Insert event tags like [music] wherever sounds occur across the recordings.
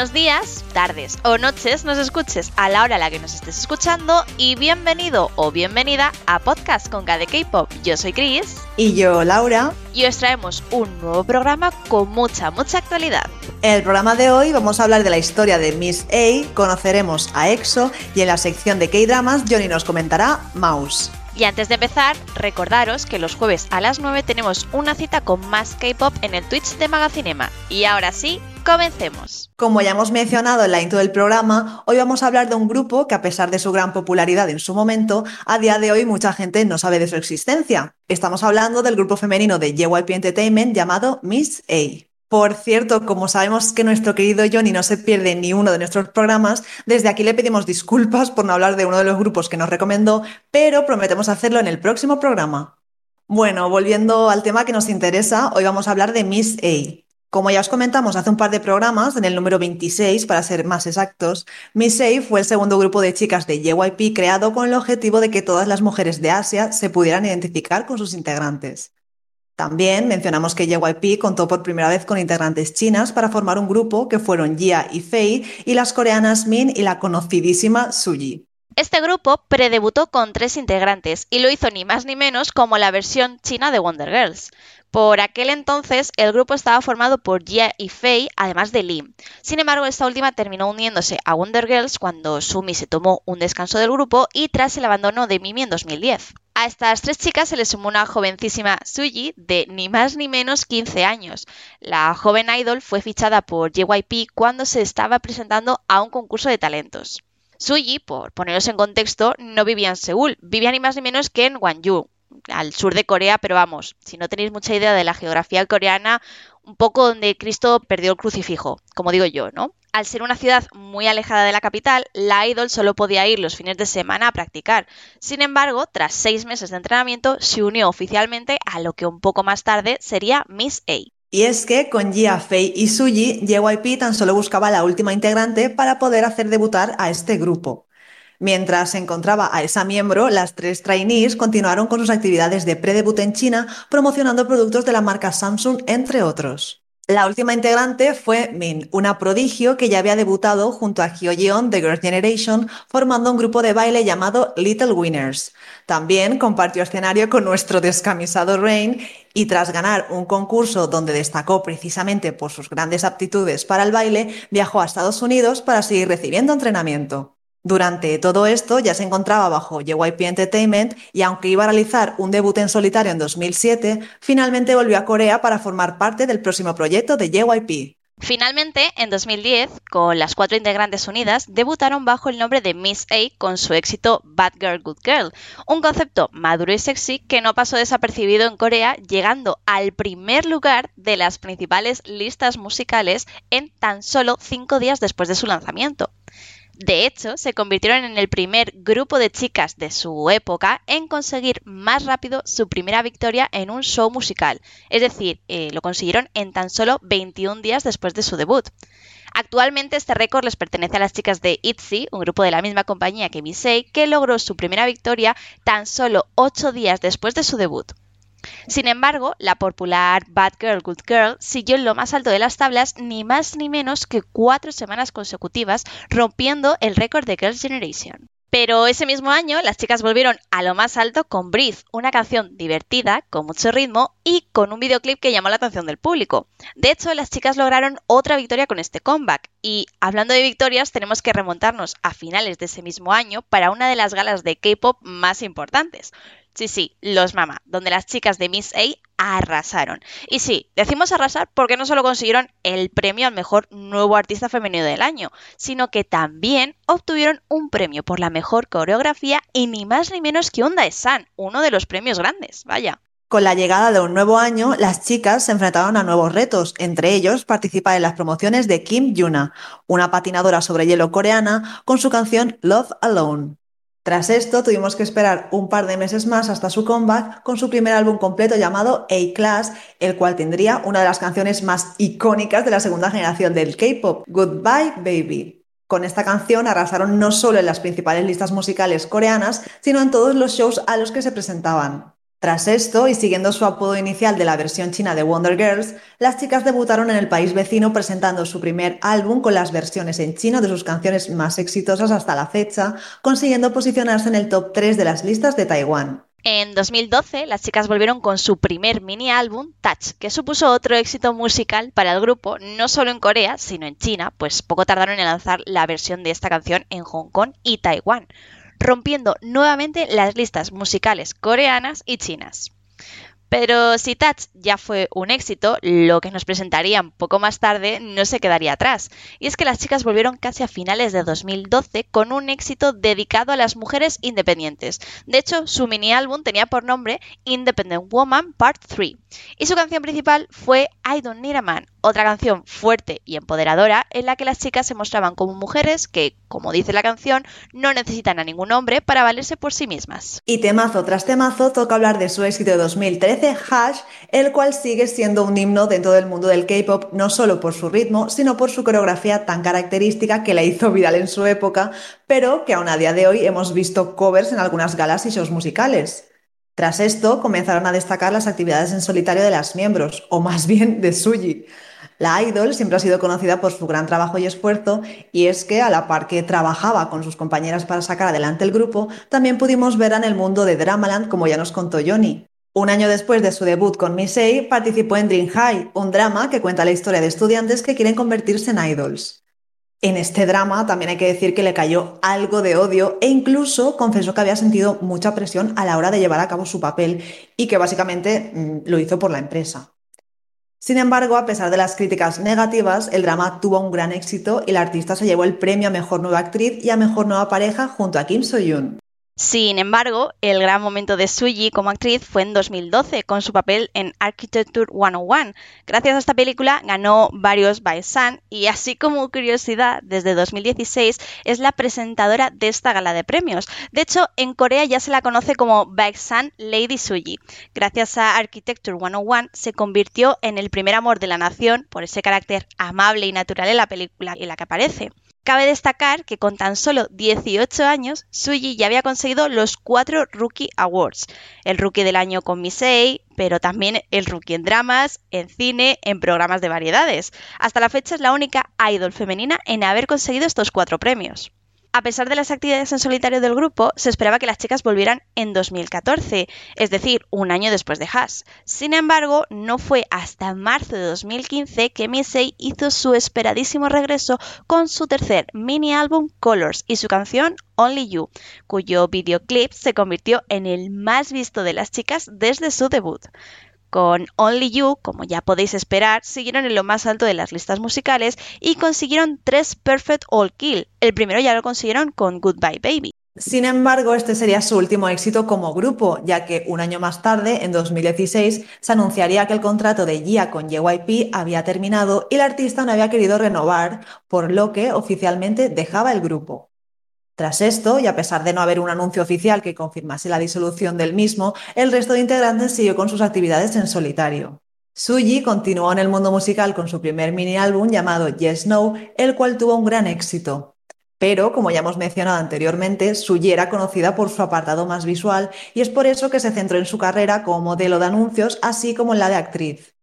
Buenos días, tardes o noches nos escuches a la hora a la que nos estés escuchando y bienvenido o bienvenida a Podcast con KD K-Pop. Yo soy Chris. Y yo, Laura. Y os traemos un nuevo programa con mucha, mucha actualidad. En el programa de hoy vamos a hablar de la historia de Miss A, conoceremos a EXO y en la sección de K-Dramas Johnny nos comentará Mouse. Y antes de empezar, recordaros que los jueves a las 9 tenemos una cita con más K-pop en el Twitch de Magacinema. Y ahora sí, comencemos. Como ya hemos mencionado en la intro del programa, hoy vamos a hablar de un grupo que a pesar de su gran popularidad en su momento, a día de hoy mucha gente no sabe de su existencia. Estamos hablando del grupo femenino de JYP Entertainment llamado Miss A. Por cierto, como sabemos que nuestro querido Johnny no se pierde ni uno de nuestros programas, desde aquí le pedimos disculpas por no hablar de uno de los grupos que nos recomendó, pero prometemos hacerlo en el próximo programa. Bueno, volviendo al tema que nos interesa, hoy vamos a hablar de Miss A. Como ya os comentamos hace un par de programas, en el número 26 para ser más exactos, Miss A fue el segundo grupo de chicas de JYP creado con el objetivo de que todas las mujeres de Asia se pudieran identificar con sus integrantes. También mencionamos que JYP contó por primera vez con integrantes chinas para formar un grupo que fueron Jia y Fei y las coreanas Min y la conocidísima Suji. Este grupo predebutó con tres integrantes y lo hizo ni más ni menos como la versión china de Wonder Girls. Por aquel entonces, el grupo estaba formado por Jia y Fei, además de Lee. Sin embargo, esta última terminó uniéndose a Wonder Girls cuando Sumi se tomó un descanso del grupo y tras el abandono de Mimi en 2010. A estas tres chicas se les sumó una jovencísima Suji de ni más ni menos 15 años. La joven idol fue fichada por JYP cuando se estaba presentando a un concurso de talentos. Suji, por poneros en contexto, no vivía en Seúl, vivía ni más ni menos que en Gwangju, al sur de Corea, pero vamos, si no tenéis mucha idea de la geografía coreana, un poco donde Cristo perdió el crucifijo, como digo yo, ¿no? Al ser una ciudad muy alejada de la capital, la idol solo podía ir los fines de semana a practicar. Sin embargo, tras seis meses de entrenamiento, se unió oficialmente a lo que un poco más tarde sería Miss A. Y es que con Jia, Fei y Suji, JYP tan solo buscaba la última integrante para poder hacer debutar a este grupo. Mientras se encontraba a esa miembro, las tres trainees continuaron con sus actividades de predebut en China, promocionando productos de la marca Samsung, entre otros. La última integrante fue Min, una prodigio que ya había debutado junto a Hyo de Girls' Generation, formando un grupo de baile llamado Little Winners. También compartió escenario con nuestro descamisado Rain y tras ganar un concurso donde destacó precisamente por sus grandes aptitudes para el baile, viajó a Estados Unidos para seguir recibiendo entrenamiento. Durante todo esto ya se encontraba bajo JYP Entertainment y aunque iba a realizar un debut en solitario en 2007, finalmente volvió a Corea para formar parte del próximo proyecto de JYP. Finalmente, en 2010, con las cuatro integrantes unidas, debutaron bajo el nombre de Miss A con su éxito Bad Girl Good Girl, un concepto maduro y sexy que no pasó desapercibido en Corea, llegando al primer lugar de las principales listas musicales en tan solo cinco días después de su lanzamiento. De hecho, se convirtieron en el primer grupo de chicas de su época en conseguir más rápido su primera victoria en un show musical, es decir, eh, lo consiguieron en tan solo 21 días después de su debut. Actualmente este récord les pertenece a las chicas de ITZY, un grupo de la misma compañía que Misei, que logró su primera victoria tan solo 8 días después de su debut. Sin embargo, la popular Bad Girl Good Girl siguió en lo más alto de las tablas ni más ni menos que cuatro semanas consecutivas, rompiendo el récord de Girls' Generation. Pero ese mismo año las chicas volvieron a lo más alto con Breathe, una canción divertida, con mucho ritmo y con un videoclip que llamó la atención del público. De hecho, las chicas lograron otra victoria con este comeback. Y hablando de victorias, tenemos que remontarnos a finales de ese mismo año para una de las galas de K-pop más importantes, Sí, sí, los Mama, donde las chicas de Miss A arrasaron. Y sí, decimos arrasar porque no solo consiguieron el premio al mejor nuevo artista femenino del año, sino que también obtuvieron un premio por la mejor coreografía y ni más ni menos que Onda de San, uno de los premios grandes, vaya. Con la llegada de un nuevo año, las chicas se enfrentaron a nuevos retos, entre ellos participar en las promociones de Kim Yuna, una patinadora sobre hielo coreana, con su canción Love Alone. Tras esto, tuvimos que esperar un par de meses más hasta su comeback con su primer álbum completo llamado A-Class, el cual tendría una de las canciones más icónicas de la segunda generación del K-pop, Goodbye Baby. Con esta canción arrasaron no solo en las principales listas musicales coreanas, sino en todos los shows a los que se presentaban. Tras esto, y siguiendo su apodo inicial de la versión china de Wonder Girls, las chicas debutaron en el país vecino presentando su primer álbum con las versiones en chino de sus canciones más exitosas hasta la fecha, consiguiendo posicionarse en el top 3 de las listas de Taiwán. En 2012, las chicas volvieron con su primer mini álbum, Touch, que supuso otro éxito musical para el grupo, no solo en Corea, sino en China, pues poco tardaron en lanzar la versión de esta canción en Hong Kong y Taiwán rompiendo nuevamente las listas musicales coreanas y chinas. Pero si Touch ya fue un éxito, lo que nos presentarían poco más tarde no se quedaría atrás. Y es que las chicas volvieron casi a finales de 2012 con un éxito dedicado a las mujeres independientes. De hecho, su mini álbum tenía por nombre Independent Woman Part 3. Y su canción principal fue I Don't Need a Man, otra canción fuerte y empoderadora en la que las chicas se mostraban como mujeres que, como dice la canción, no necesitan a ningún hombre para valerse por sí mismas. Y temazo tras temazo toca hablar de su éxito de 2013, Hash, el cual sigue siendo un himno dentro del mundo del K-pop, no solo por su ritmo, sino por su coreografía tan característica que la hizo viral en su época, pero que aún a día de hoy hemos visto covers en algunas galas y shows musicales. Tras esto, comenzaron a destacar las actividades en solitario de las miembros, o más bien de Suji. La idol siempre ha sido conocida por su gran trabajo y esfuerzo, y es que a la par que trabajaba con sus compañeras para sacar adelante el grupo, también pudimos ver en el mundo de Dramaland, como ya nos contó Johnny. Un año después de su debut con Miss A, participó en Dream High, un drama que cuenta la historia de estudiantes que quieren convertirse en idols. En este drama también hay que decir que le cayó algo de odio e incluso confesó que había sentido mucha presión a la hora de llevar a cabo su papel y que básicamente mm, lo hizo por la empresa. Sin embargo, a pesar de las críticas negativas, el drama tuvo un gran éxito y la artista se llevó el premio a Mejor Nueva Actriz y a Mejor Nueva Pareja junto a Kim So-yoon. Sin embargo, el gran momento de Suji como actriz fue en 2012 con su papel en Architecture 101. Gracias a esta película ganó varios Baesan y así como curiosidad, desde 2016 es la presentadora de esta gala de premios. De hecho, en Corea ya se la conoce como Baesan Lady Suji. Gracias a Architecture 101 se convirtió en el primer amor de la nación por ese carácter amable y natural en la película en la que aparece. Cabe destacar que con tan solo 18 años, Suji ya había conseguido los cuatro Rookie Awards. El Rookie del año con Misei, pero también el Rookie en dramas, en cine, en programas de variedades. Hasta la fecha es la única idol femenina en haber conseguido estos cuatro premios. A pesar de las actividades en solitario del grupo, se esperaba que las chicas volvieran en 2014, es decir, un año después de Hash. Sin embargo, no fue hasta marzo de 2015 que Missy hizo su esperadísimo regreso con su tercer mini álbum Colors y su canción Only You, cuyo videoclip se convirtió en el más visto de las chicas desde su debut. Con Only You, como ya podéis esperar, siguieron en lo más alto de las listas musicales y consiguieron tres Perfect All Kill. El primero ya lo consiguieron con Goodbye Baby. Sin embargo, este sería su último éxito como grupo, ya que un año más tarde, en 2016, se anunciaría que el contrato de Gia con JYP había terminado y el artista no había querido renovar, por lo que oficialmente dejaba el grupo. Tras esto, y a pesar de no haber un anuncio oficial que confirmase la disolución del mismo, el resto de integrantes siguió con sus actividades en solitario. Suji continuó en el mundo musical con su primer mini álbum llamado Yes No, el cual tuvo un gran éxito. Pero, como ya hemos mencionado anteriormente, Suji era conocida por su apartado más visual y es por eso que se centró en su carrera como modelo de anuncios, así como en la de actriz.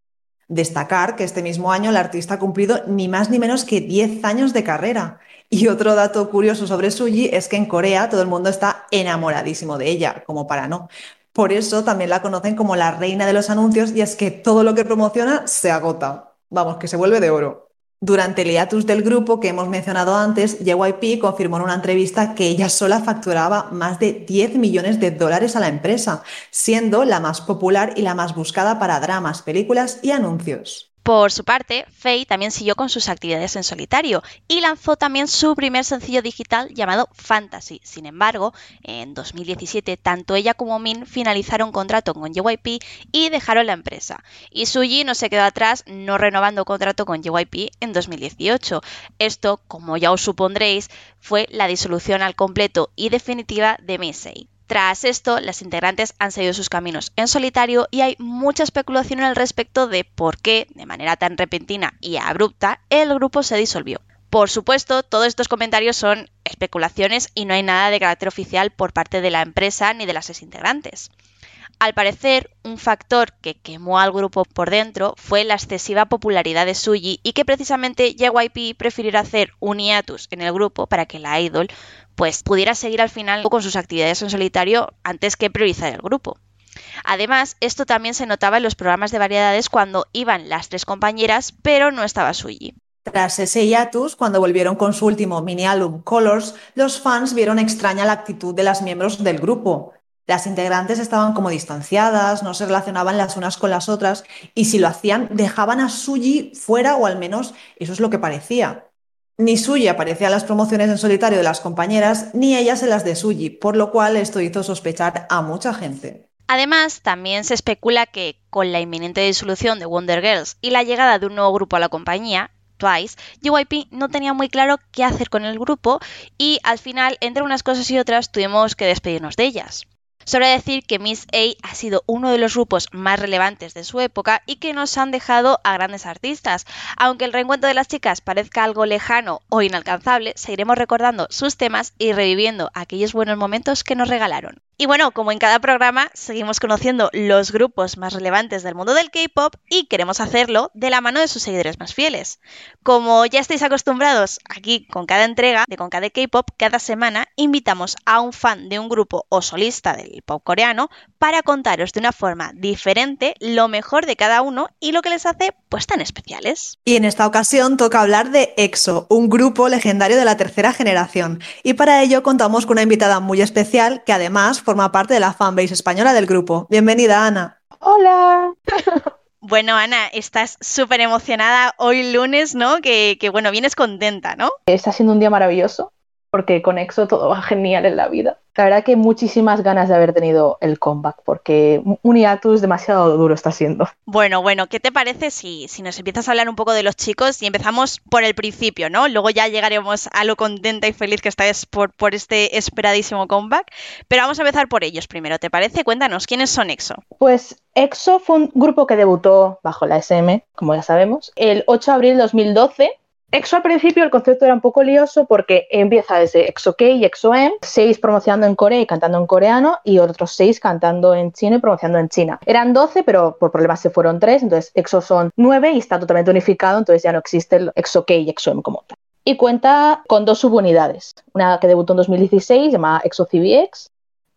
Destacar que este mismo año el artista ha cumplido ni más ni menos que 10 años de carrera. Y otro dato curioso sobre Suji es que en Corea todo el mundo está enamoradísimo de ella, como para no. Por eso también la conocen como la reina de los anuncios y es que todo lo que promociona se agota. Vamos, que se vuelve de oro. Durante el hiatus del grupo que hemos mencionado antes, JYP confirmó en una entrevista que ella sola facturaba más de 10 millones de dólares a la empresa, siendo la más popular y la más buscada para dramas, películas y anuncios. Por su parte, Faye también siguió con sus actividades en solitario y lanzó también su primer sencillo digital llamado Fantasy. Sin embargo, en 2017 tanto ella como Min finalizaron contrato con JYP y dejaron la empresa. Y Suji no se quedó atrás no renovando contrato con JYP en 2018. Esto, como ya os supondréis, fue la disolución al completo y definitiva de Missy. Tras esto, las integrantes han seguido sus caminos en solitario y hay mucha especulación al respecto de por qué, de manera tan repentina y abrupta, el grupo se disolvió. Por supuesto, todos estos comentarios son especulaciones y no hay nada de carácter oficial por parte de la empresa ni de las integrantes. Al parecer, un factor que quemó al grupo por dentro fue la excesiva popularidad de Suji y que precisamente JYP prefiriera hacer un hiatus en el grupo para que la idol pues pudiera seguir al final con sus actividades en solitario antes que priorizar el grupo. Además, esto también se notaba en los programas de variedades cuando iban las tres compañeras, pero no estaba Suji. Tras ese hiatus, cuando volvieron con su último mini álbum Colors, los fans vieron extraña la actitud de las miembros del grupo. Las integrantes estaban como distanciadas, no se relacionaban las unas con las otras y si lo hacían dejaban a Suji fuera o al menos eso es lo que parecía. Ni Suji aparecía en las promociones en solitario de las compañeras ni ellas en las de Suji, por lo cual esto hizo sospechar a mucha gente. Además, también se especula que con la inminente disolución de Wonder Girls y la llegada de un nuevo grupo a la compañía, Twice, JYP no tenía muy claro qué hacer con el grupo y al final, entre unas cosas y otras, tuvimos que despedirnos de ellas. Sobre decir que Miss A ha sido uno de los grupos más relevantes de su época y que nos han dejado a grandes artistas. Aunque el reencuentro de las chicas parezca algo lejano o inalcanzable, seguiremos recordando sus temas y reviviendo aquellos buenos momentos que nos regalaron. Y bueno, como en cada programa, seguimos conociendo los grupos más relevantes del mundo del K-pop y queremos hacerlo de la mano de sus seguidores más fieles. Como ya estáis acostumbrados, aquí con cada entrega de Con cada K-pop, cada semana invitamos a un fan de un grupo o solista del pop coreano para contaros de una forma diferente lo mejor de cada uno y lo que les hace pues tan especiales. Y en esta ocasión toca hablar de EXO, un grupo legendario de la tercera generación. Y para ello contamos con una invitada muy especial que además forma parte de la fanbase española del grupo. Bienvenida, Ana. Hola. Bueno, Ana, estás súper emocionada hoy lunes, ¿no? Que, que, bueno, vienes contenta, ¿no? Está siendo un día maravilloso porque con EXO todo va genial en la vida. La verdad que muchísimas ganas de haber tenido el comeback, porque un hiatus demasiado duro está siendo. Bueno, bueno, ¿qué te parece si, si nos empiezas a hablar un poco de los chicos y empezamos por el principio, ¿no? Luego ya llegaremos a lo contenta y feliz que estáis por, por este esperadísimo comeback. Pero vamos a empezar por ellos primero, ¿te parece? Cuéntanos, ¿quiénes son EXO? Pues EXO fue un grupo que debutó bajo la SM, como ya sabemos, el 8 de abril de 2012 EXO al principio el concepto era un poco lioso porque empieza desde EXO-K y EXO-M, seis promocionando en Corea y cantando en coreano y otros seis cantando en chino y promocionando en China. Eran 12, pero por problemas se fueron tres, entonces EXO son nueve y está totalmente unificado, entonces ya no existe el EXO-K y EXO-M como tal. Y cuenta con dos subunidades, una que debutó en 2016 llamada EXO-CBX,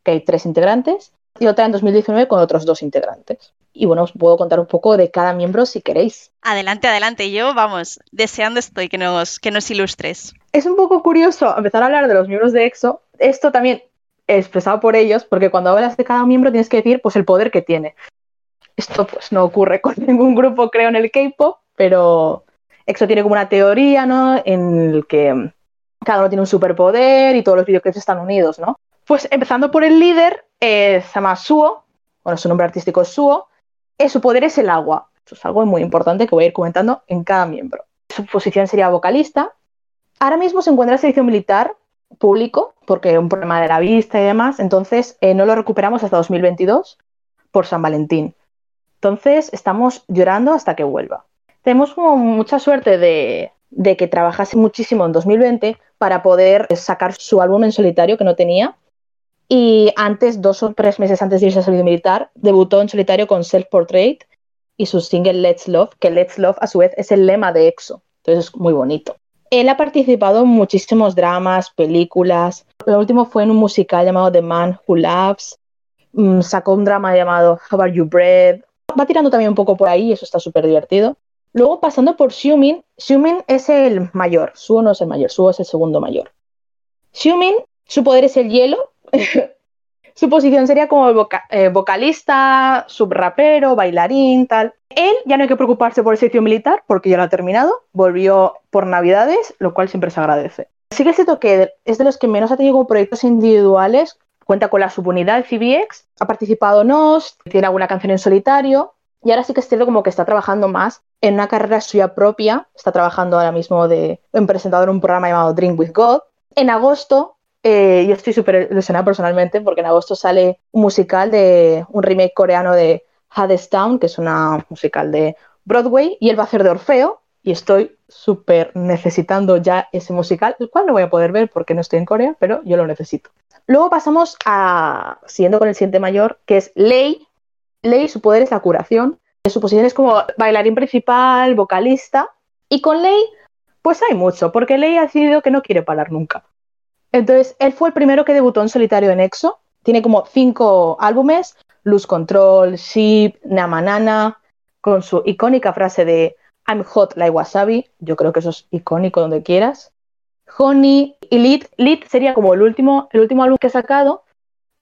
que hay tres integrantes, y otra en 2019 con otros dos integrantes. Y bueno, os puedo contar un poco de cada miembro si queréis. Adelante, adelante. Yo, vamos, deseando estoy que nos, que nos ilustres. Es un poco curioso empezar a hablar de los miembros de EXO. Esto también expresado por ellos, porque cuando hablas de cada miembro tienes que decir pues el poder que tiene. Esto pues no ocurre con [laughs] ningún grupo, creo, en el K-pop, pero EXO tiene como una teoría, ¿no? En el que cada uno tiene un superpoder y todos los videoclips están unidos, ¿no? Pues empezando por el líder, eh, se llama Suo, bueno, su nombre artístico es Suo, su poder es el agua. Eso es algo muy importante que voy a ir comentando en cada miembro. Su posición sería vocalista. Ahora mismo se encuentra en servicio militar público, porque un problema de la vista y demás, entonces eh, no lo recuperamos hasta 2022 por San Valentín. Entonces estamos llorando hasta que vuelva. Tenemos mucha suerte de, de que trabajase muchísimo en 2020 para poder sacar su álbum en solitario que no tenía y antes, dos o tres meses antes de irse a servicio militar, debutó en solitario con Self Portrait y su single Let's Love, que Let's Love a su vez es el lema de EXO. Entonces es muy bonito. Él ha participado en muchísimos dramas, películas. Lo último fue en un musical llamado The Man Who Loves. Mm, sacó un drama llamado How Are You Bread. Va tirando también un poco por ahí, eso está súper divertido. Luego pasando por Xiumin, Xiumin es el mayor, Suo no es el mayor, Suo es el segundo mayor. Xiumin, su poder es el hielo, [laughs] su posición sería como eh, vocalista, subrapero, bailarín, tal. Él ya no hay que preocuparse por el servicio militar porque ya lo ha terminado, volvió por Navidades, lo cual siempre se agradece. Sí que es cierto que es de los que menos ha tenido como proyectos individuales, cuenta con la subunidad CBX, ha participado en OS, tiene alguna canción en solitario, y ahora sí que es cierto como que está trabajando más en una carrera suya propia, está trabajando ahora mismo de, en presentador en un programa llamado Drink with God. En agosto eh, yo estoy súper ilusionada personalmente porque en agosto sale un musical de un remake coreano de Hades Town, que es una musical de Broadway, y él va a hacer de Orfeo. Y estoy súper necesitando ya ese musical, el cual no voy a poder ver porque no estoy en Corea, pero yo lo necesito. Luego pasamos a, siguiendo con el siguiente mayor, que es Lei, Lei, su poder es la curación. Su posición es como bailarín principal, vocalista. Y con Lei, pues hay mucho, porque Lei ha decidido que no quiere parar nunca. Entonces, él fue el primero que debutó en solitario en EXO. Tiene como cinco álbumes: Luz Control, Sheep, Namanana, con su icónica frase de I'm hot like wasabi. Yo creo que eso es icónico donde quieras. Honey y Lit. Lit sería como el último, el último álbum que ha sacado.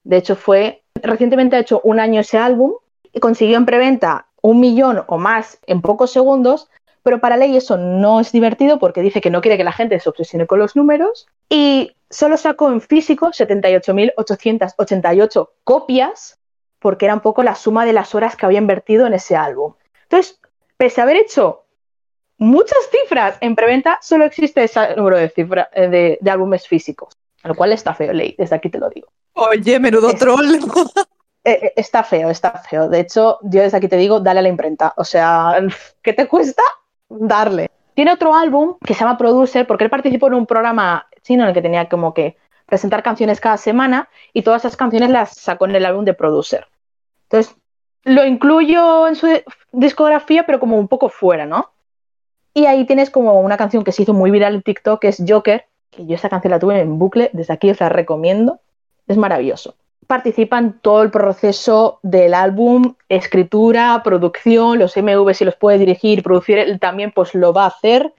De hecho, fue. Recientemente ha hecho un año ese álbum y consiguió en preventa un millón o más en pocos segundos. Pero para Ley eso no es divertido porque dice que no quiere que la gente se obsesione con los números. Y solo sacó en físico 78.888 copias porque era un poco la suma de las horas que había invertido en ese álbum. Entonces, pese a haber hecho muchas cifras en preventa, solo existe ese número de, cifra, eh, de, álbumes físicos, lo cual está feo, Ley, desde aquí te lo digo. Oye, menudo troll. Eh, eh, está feo, está feo. De hecho, yo desde aquí te digo, dale a la imprenta. O sea, [laughs] ¿qué te cuesta? Darle. Tiene otro álbum que se llama Producer porque él participó en un programa chino en el que tenía como que presentar canciones cada semana y todas esas canciones las sacó en el álbum de Producer. Entonces, lo incluyo en su discografía, pero como un poco fuera, ¿no? Y ahí tienes como una canción que se hizo muy viral en TikTok, que es Joker, que yo esa canción la tuve en bucle, desde aquí os la recomiendo, es maravilloso. Participa en todo el proceso del álbum, escritura, producción, los MV si los puede dirigir, producir, él también pues lo va a hacer,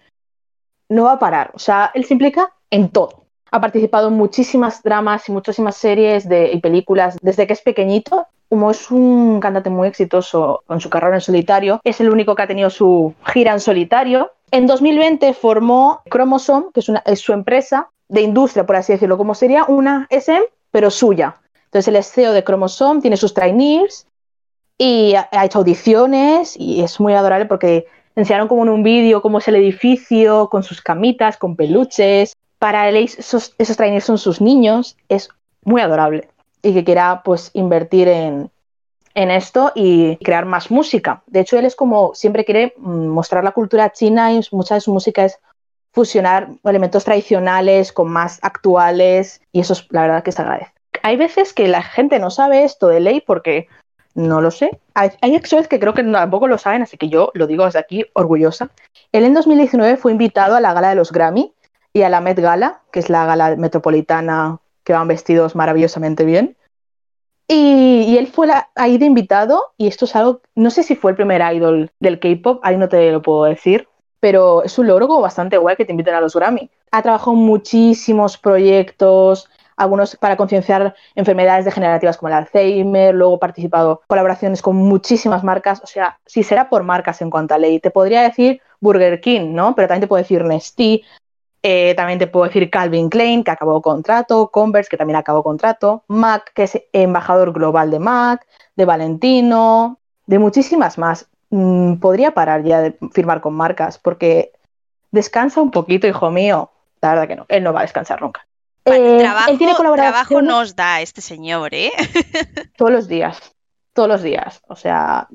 no va a parar, o sea, él se implica en todo. Ha participado en muchísimas dramas y muchísimas series de, y películas desde que es pequeñito como es un cantante muy exitoso con su carrera en solitario, es el único que ha tenido su gira en solitario. En 2020 formó Chromosome, que es, una, es su empresa de industria, por así decirlo, como sería una SM, pero suya. Entonces el CEO de Chromosome, tiene sus trainees y ha, hecho audiciones y es muy adorable porque enseñaron como en un vídeo cómo es el edificio, con sus camitas, con peluches. Para él esos, esos trainees son sus niños, es muy adorable y que quiera pues invertir en, esto y crear más música. De hecho, él es como siempre quiere mm, mostrar la cultura china y mucha de su música es fusionar elementos tradicionales con más actuales y eso es la verdad que se agradece. Hay veces que la gente no sabe esto de ley porque no lo sé. Hay, hay que creo que tampoco lo saben, así que yo lo digo desde aquí orgullosa. Él en 2019 fue invitado a la gala de los Grammy y a la Met Gala, que es la gala metropolitana que van vestidos maravillosamente bien. Y, él fue ahí de invitado y esto es algo, no sé si fue el primer idol del K-Pop, ahí no te lo puedo decir, pero es un logro bastante guay que te inviten a los Grammy. Ha trabajado muchísimos proyectos, algunos para concienciar enfermedades degenerativas como el Alzheimer, luego ha participado en colaboraciones con muchísimas marcas, o sea, si será por marcas en cuanto a ley, te podría decir Burger King, ¿no? Pero también te puedo decir Nestlé, eh, también te puedo decir Calvin Klein, que acabó contrato, Converse, que también acabó contrato, Mac, que es embajador global de Mac, de Valentino, de muchísimas más. Mm, podría parar ya de firmar con marcas porque descansa un poquito, hijo mío. La verdad que no, él no va a descansar nunca. Eh, trabajo, trabajo nos da este señor, ¿eh? [laughs] todos los días, todos los días. O sea,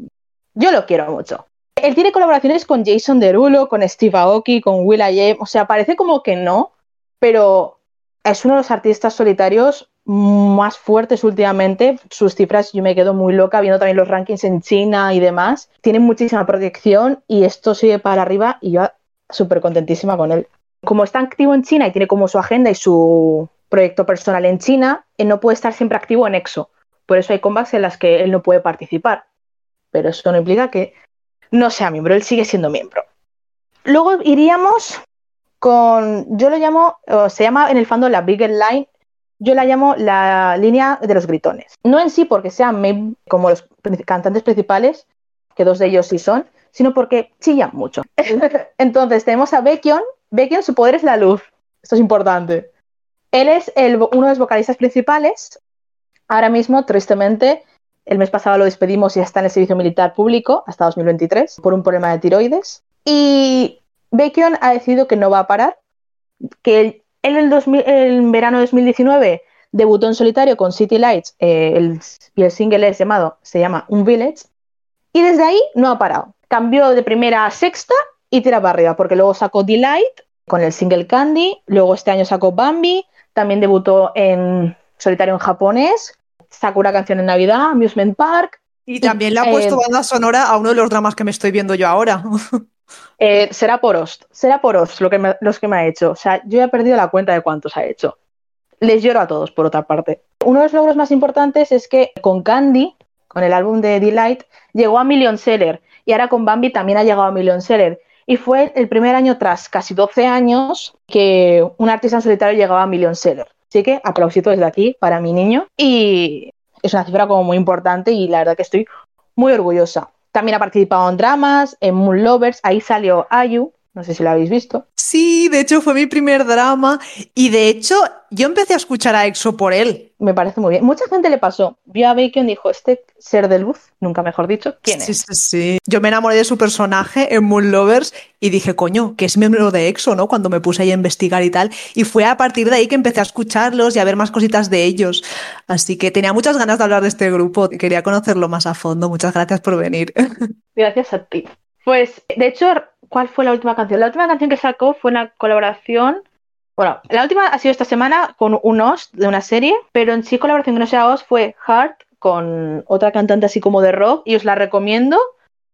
yo lo quiero mucho. Él tiene colaboraciones con Jason Derulo, con Steve Aoki, con Will I O sea, parece como que no, pero es uno de los artistas solitarios más fuertes últimamente. Sus cifras, yo me quedo muy loca viendo también los rankings en China y demás. Tiene muchísima proyección y esto sigue para arriba y yo súper contentísima con él. Como está activo en China y tiene como su agenda y su proyecto personal en China, él no puede estar siempre activo en EXO. Por eso hay combats en las que él no puede participar. Pero eso no implica que no sea miembro, él sigue siendo miembro. Luego iríamos con, yo lo llamo, se llama en el fondo la Bigger Line, yo la llamo la línea de los gritones. No en sí porque sean como los cantantes principales, que dos de ellos sí son, sino porque chillan mucho. [laughs] Entonces tenemos a Baekhyun. Baekhyun, su poder es la luz. Esto es importante. Él es uno de los vocalistas principales. Ahora mismo, tristemente, el mes pasado lo despedimos y está en el servicio militar público hasta 2023 por un problema de tiroides. Y Baekhyun ha decidido que no va a parar, que él en el, verano de 2019 debutó en solitario con City Lights eh, y el single es llamado, se llama Un Village. Y desde ahí no ha parado. Cambió de primera a sexta y tira para arriba, porque luego sacó Delight con el single Candy, luego este año sacó Bambi, también debutó en solitario en japonés, sacó una canción en Navidad, Amusement Park, Y también le ha puesto Eh, banda sonora a uno de los dramas que me estoy viendo yo ahora. [laughs] Eh, será por Ost, será por Ost lo que me- los que me ha hecho. O sea, yo he perdido la cuenta de cuántos ha hecho. Les lloro a todos, por otra parte. Uno de los logros más importantes es que con Candy, con el álbum de Delight, llegó a Million Seller. Y ahora con Bambi también ha llegado a Million Seller. Y fue el primer año tras casi 12 años que un artista en solitario llegaba a Million Seller. Así que aplausito desde aquí para mi niño. Y es una cifra como muy importante y la verdad que estoy muy orgullosa. También ha participado en dramas, en Moon Lovers, ahí salió Ayu, no sé si lo habéis visto. Sí, de hecho fue mi primer drama y de hecho yo empecé a escuchar a EXO por él. Me parece muy bien. Mucha gente le pasó. Vio a Bacon y dijo, este ser de luz, nunca mejor dicho, ¿quién Sí, es? sí, sí. Yo me enamoré de su personaje en Moon Lovers y dije, coño, que es miembro de EXO, ¿no? Cuando me puse ahí a investigar y tal. Y fue a partir de ahí que empecé a escucharlos y a ver más cositas de ellos. Así que tenía muchas ganas de hablar de este grupo. Quería conocerlo más a fondo. Muchas gracias por venir. [laughs] Gracias a ti. Pues, de hecho, ¿cuál fue la última canción? La última canción que sacó fue una colaboración. Bueno, la última ha sido esta semana con un host de una serie, pero en sí colaboración que no sea host fue Heart con otra cantante así como de rock y os la recomiendo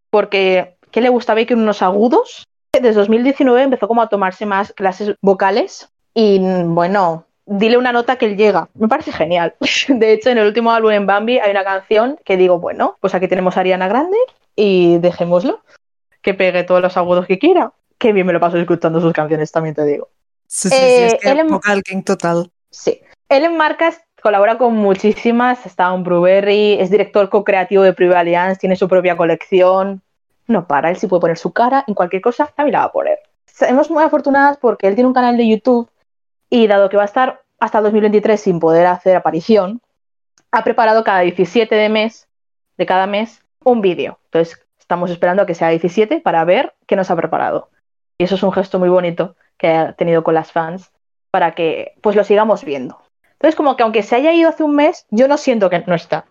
porque ¿qué le gusta a Bacon unos agudos? Desde 2019 empezó como a tomarse más clases vocales y bueno, dile una nota que él llega. Me parece genial. [laughs] De hecho, en el último álbum en Bambi hay una canción que digo, bueno, pues aquí tenemos a Ariana Grande y dejémoslo. Que pegue todos los agudos que quiera. Qué bien me lo paso escuchando sus canciones, también te digo. Sí, sí, sí, Eh, es que él en- vocal king total. Sí. Él en marcas colabora con muchísimas. Está en Bruberry, es director co-creativo de Private Alliance, tiene su propia colección. No para, él sí puede poner su cara en cualquier cosa, también la va a poner. Somos muy afortunadas porque él tiene un canal de YouTube y dado que va a estar hasta 2023 sin poder hacer aparición, ha preparado cada 17 de mes, de cada mes, un vídeo. Entonces, estamos esperando a que sea 17 para ver qué nos ha preparado. Y eso es un gesto muy bonito que ha tenido con las fans para que pues lo sigamos viendo. Entonces, como que aunque se haya ido hace un mes, yo no siento que no está.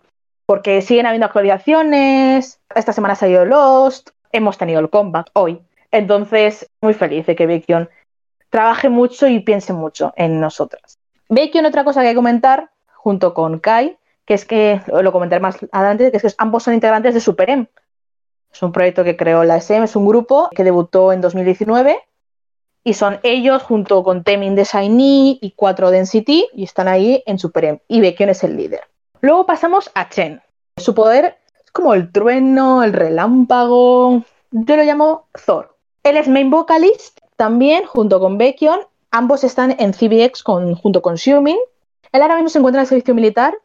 Porque siguen habiendo actualizaciones, esta semana se ha ido Lost, hemos tenido el comeback hoy. Entonces, muy feliz de que Baekhyun trabaje mucho y piense mucho en nosotras. Baekhyun, otra cosa que hay que comentar, junto con Kai, que es que, lo comentaré más adelante, que es que ambos son integrantes de Super M. Es un proyecto que creó la SM, es un grupo que debutó en 2019 y son ellos junto con Temin de Shiny y 4 de NCT y están ahí en Super M. Y Baekhyun es el líder. Luego pasamos a Chen. Su poder es como el trueno, el relámpago. Yo lo llamo Thor. Él es main vocalist también junto con Baekhyun. Ambos están en CBX junto con Xiumin. Él ahora mismo se encuentra en el servicio militar.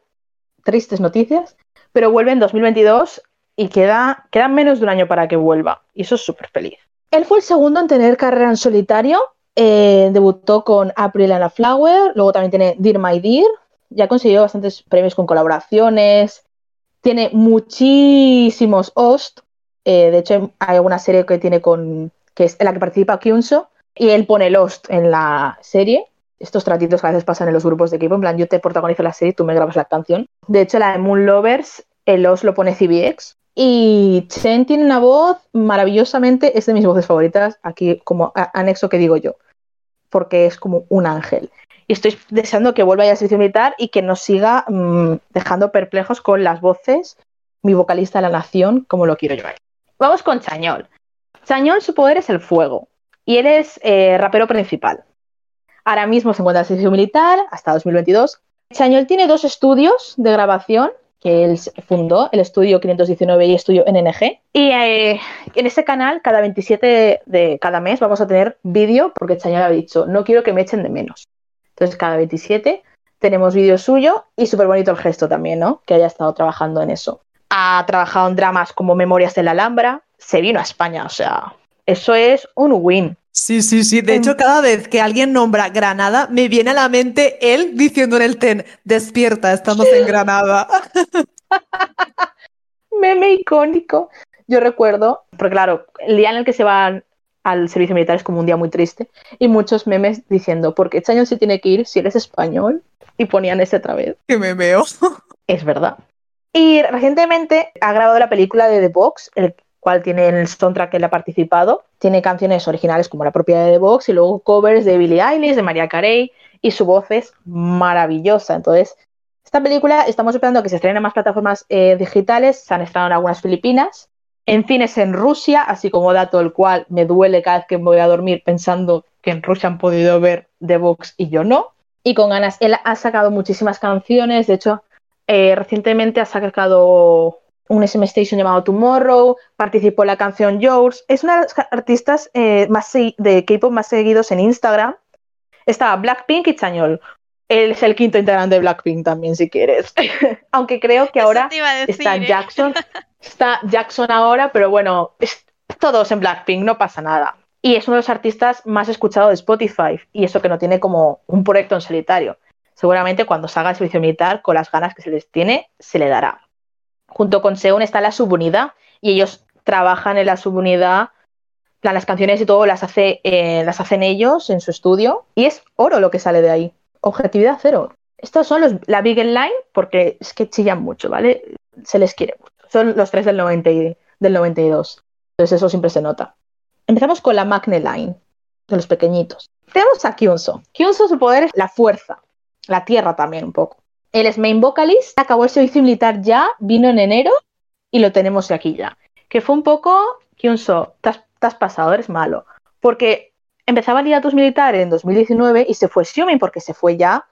Tristes noticias. Pero vuelve en 2022 y queda, menos de un año para que vuelva. Y eso es súper feliz. Él fue el segundo en tener carrera en solitario. Eh, debutó con April and a Flower. Luego también tiene Dear My Dear. Ya ha conseguido bastantes premios con colaboraciones. Tiene muchísimos hosts. Eh, de hecho, hay alguna serie que tiene con. que es en la que participa Kyunso. Y él pone el host en la serie. Estos tratitos que a veces pasan en los grupos de equipo. En plan, yo te protagonizo la serie tú me grabas la canción. De hecho, la de Moon Lovers, el host lo pone CBX. Y Chen tiene una voz maravillosamente. Es de mis voces favoritas. Aquí, como anexo que digo yo. Porque es como un ángel. Y estoy deseando que vuelva ya al servicio militar y que nos siga mm, dejando perplejos con las voces. Mi vocalista de la nación, como lo quiero yo. Vamos con Chañol. Chañol, su poder es el fuego. Y él es eh, rapero principal. Ahora mismo se encuentra en servicio militar hasta 2022. Chañol tiene dos estudios de grabación que él fundó, el estudio 519 y estudio NNG. Y eh, en ese canal, cada 27 de cada mes, vamos a tener vídeo, porque Chañol ha dicho, no quiero que me echen de menos. Entonces, cada 27 tenemos vídeo suyo y súper bonito el gesto también, ¿no? Que haya estado trabajando en eso. Ha trabajado en dramas como Memorias de la Alhambra, se vino a España, o sea, eso es un win. Sí, sí, sí. De hecho, cada vez que alguien nombra Granada, me viene a la mente él diciendo en el TEN, despierta, estamos en Granada. [laughs] meme icónico. Yo recuerdo, porque claro, el día en el que se van al servicio militar es como un día muy triste, y muchos memes diciendo, ¿por qué Chañol se tiene que ir si eres español? Y ponían ese otra vez. Que me veo. Es verdad. Y recientemente ha grabado la película de The Box, el cual tiene en el soundtrack que él ha participado. Tiene canciones originales como la propia de The Box y luego covers de Billie Eilish, de María Carey, y su voz es maravillosa. Entonces, Esta película estamos esperando que se estrene en más plataformas eh, digitales, se han estrenado en algunas Filipinas, en cines en Rusia, así como dato el cual me duele cada vez que voy a dormir pensando que en Rusia han podido ver The Box y yo no. Y con ganas, él ha sacado muchísimas canciones, de hecho, eh, recientemente ha sacado un SM Station llamado Tomorrow, participó en la canción Yours. Es una de las artistas eh, más de K-pop más seguidos en Instagram. Está Blackpink y Chañol. Él es el quinto integrante de Blackpink también, si quieres. [laughs] Aunque creo que ahora está ¿eh? Jackson. Está Jackson ahora, pero bueno, todos en Blackpink, no pasa nada. Y es uno de los artistas más escuchados de Spotify. Y eso que no tiene como un proyecto en solitario. Seguramente cuando salga el servicio militar, con las ganas que se les tiene, se le dará. Junto con Seun está la subunidad y ellos trabajan en la subunidad. Las canciones y todo las, hace, eh, las hacen ellos en su estudio y es oro lo que sale de ahí. Objetividad cero. Estos son los, la Big Line porque es que chillan mucho, ¿vale? Se les quiere mucho. Son los tres del, 90 del 92. Entonces eso siempre se nota. Empezamos con la Magne Line, de los pequeñitos. Tenemos a Kyunso. Kyunso, su poder es la fuerza, la tierra también un poco. Él es main vocalist, acabó el servicio militar ya, vino en enero y lo tenemos aquí ya. Que fue un poco, Kyunso, te has, te has pasado, eres malo. Porque empezaba el tus militar en 2019 y se fue Xiumin porque se fue ya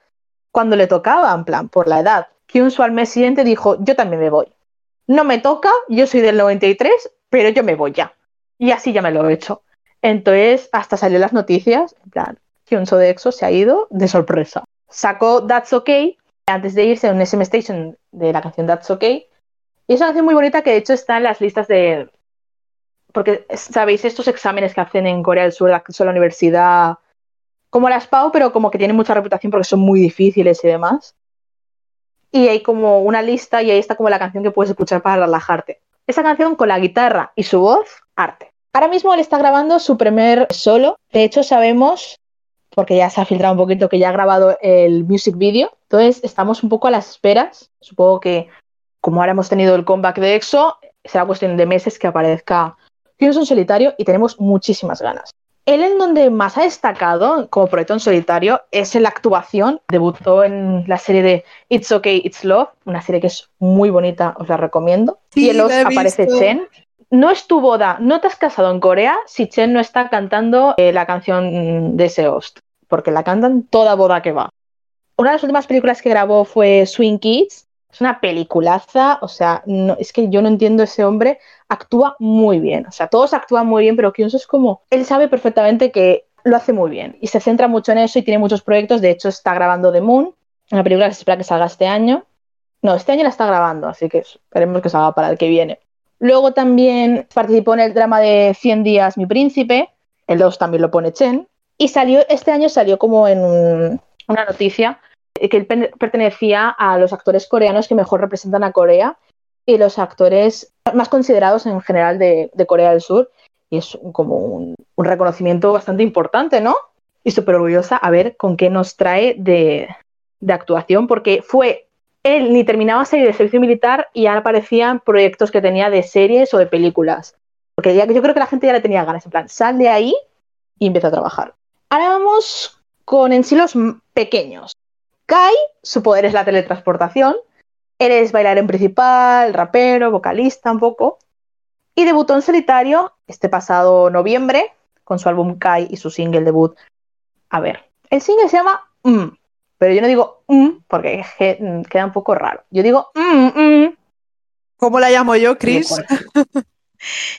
cuando le tocaba, en plan, por la edad. Kyunso al mes siguiente dijo, yo también me voy. No me toca, yo soy del 93, pero yo me voy ya. Y así ya me lo he hecho. Entonces, hasta salió las noticias, en plan, Kyunso de EXO se ha ido de sorpresa. Sacó That's Okay, antes de irse a un SM Station de la canción That's Okay. Y es una canción muy bonita que de hecho está en las listas de... Porque, ¿sabéis? Estos exámenes que hacen en Corea del Sur, acceso a la universidad, como las PAU, pero como que tienen mucha reputación porque son muy difíciles y demás. Y hay como una lista y ahí está como la canción que puedes escuchar para relajarte. Esa canción con la guitarra y su voz, arte. Ahora mismo él está grabando su primer solo. De hecho, sabemos porque ya se ha filtrado un poquito que ya ha grabado el music video. Entonces estamos un poco a las esperas. Supongo que como ahora hemos tenido el comeback de EXO, será cuestión de meses que aparezca Tienes un solitario y tenemos muchísimas ganas. Él en donde más ha destacado como proyecto en solitario es en la actuación. Debutó en la serie de It's Okay, It's Love, una serie que es muy bonita, os la recomiendo. y en los aparece Chen. No es tu boda, no te has casado en Corea si Chen no está cantando eh, la canción de Seost porque la cantan toda boda que va. Una de las últimas películas que grabó fue Swing Kids. Es una peliculaza, o sea, no, es que yo no entiendo ese hombre, actúa muy bien, o sea, todos actúan muy bien, pero Kyunso es como, él sabe perfectamente que lo hace muy bien y se centra mucho en eso y tiene muchos proyectos, de hecho está grabando The Moon, una película que se espera que salga este año. No, este año la está grabando, así que esperemos que salga para el que viene. Luego también participó en el drama de 100 días Mi Príncipe, el 2 también lo pone Chen, y salió, este año salió como en una noticia que él pertenecía a los actores coreanos que mejor representan a Corea y los actores más considerados en general de, Corea del Sur. Y es como un, reconocimiento bastante importante, ¿no? Y súper orgullosa a ver con qué nos trae de, actuación, porque fue él ni terminaba serie de servicio militar y ya aparecían proyectos que tenía de series o de películas. Porque ya, yo creo que la gente ya le tenía ganas, en plan, sal de ahí y empieza a trabajar. Ahora vamos con en sí pequeños. Kai, su poder es la teletransportación. Eres bailarín principal, rapero, vocalista un poco. Y debutó en solitario este pasado noviembre con su álbum Kai y su single debut. A ver, el single se llama mm, pero yo no digo mm porque mm, queda un poco raro. Yo digo mm, ¿Cómo la llamo yo, Chris? [laughs]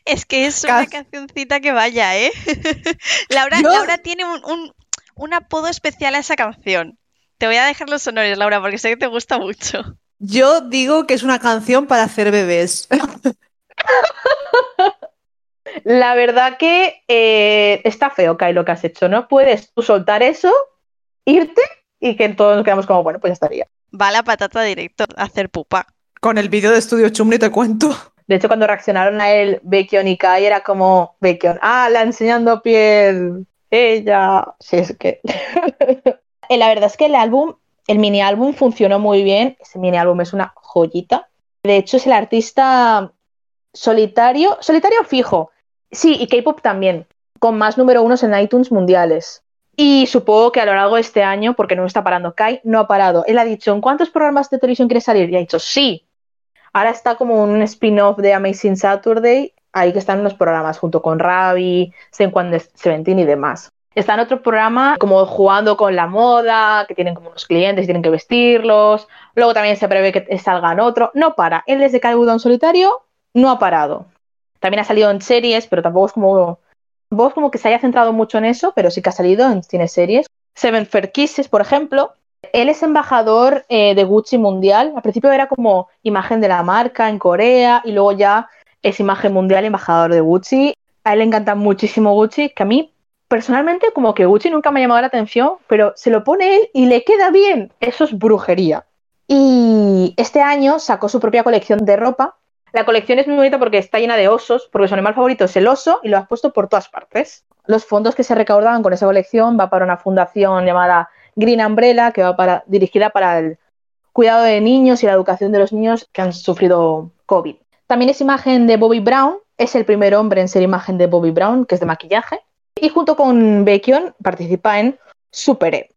Es que es una cancioncita que vaya, ¿eh? [laughs] Laura, Laura tiene un, apodo especial a esa canción. Te voy a dejar los honores, Laura, porque sé que te gusta mucho. Yo digo que es una canción para hacer bebés. [laughs] La verdad que eh, está feo, Kai, lo que has hecho. No puedes tú soltar eso, irte y que todos nos quedamos como, bueno, pues ya estaría. Va la patata directo a hacer pupa. Con el vídeo de Estudio Chumni te cuento. De hecho, cuando reaccionaron a él, Baekhyun y Kai, era como Baekhyun, ah, la enseñando piel, ella. Sí, es que. [laughs] Eh, la verdad es que el álbum, el mini álbum funcionó muy bien. Ese mini álbum es una joyita. De hecho, es el artista solitario, solitario fijo. Sí, y K-pop también, con más número unos en iTunes mundiales. Y supongo que a lo largo de este año, porque no está parando, Kai no ha parado. Él ha dicho, ¿en cuántos programas de televisión quiere salir? Y ha dicho, sí. Ahora está como un spin-off de Amazing Saturday, ahí que están los programas junto con Ravi, Seven Seventeen y demás. Está en otro programa como jugando con la moda, que tienen como unos clientes y tienen que vestirlos. Luego también se prevé que salgan otro. No para. Él desde que en solitario no ha parado. También ha salido en series, pero tampoco es como Vos como que se haya centrado mucho en eso, pero sí que ha salido en cine series. Seven Fair Kisses, por ejemplo. Él es embajador eh, de Gucci mundial. Al principio era como imagen de la marca en Corea y luego ya es imagen mundial embajador de Gucci. A él le encanta muchísimo Gucci, que a mí personalmente como que Gucci nunca me ha llamado la atención, pero se lo pone él y le queda bien. Eso es brujería. Y este año sacó su propia colección de ropa la colección es muy bonita porque está llena de osos, porque su animal favorito es el oso y lo has puesto por todas partes. Los fondos que se recaudaban con esa colección va para una fundación llamada Green Umbrella, que va para, dirigida para el cuidado de niños y la educación de los niños que han sufrido COVID. También es imagen de Bobby Brown, es el primer hombre en ser imagen de Bobby Brown, que es de maquillaje. Y junto con Beckion participa en Super E.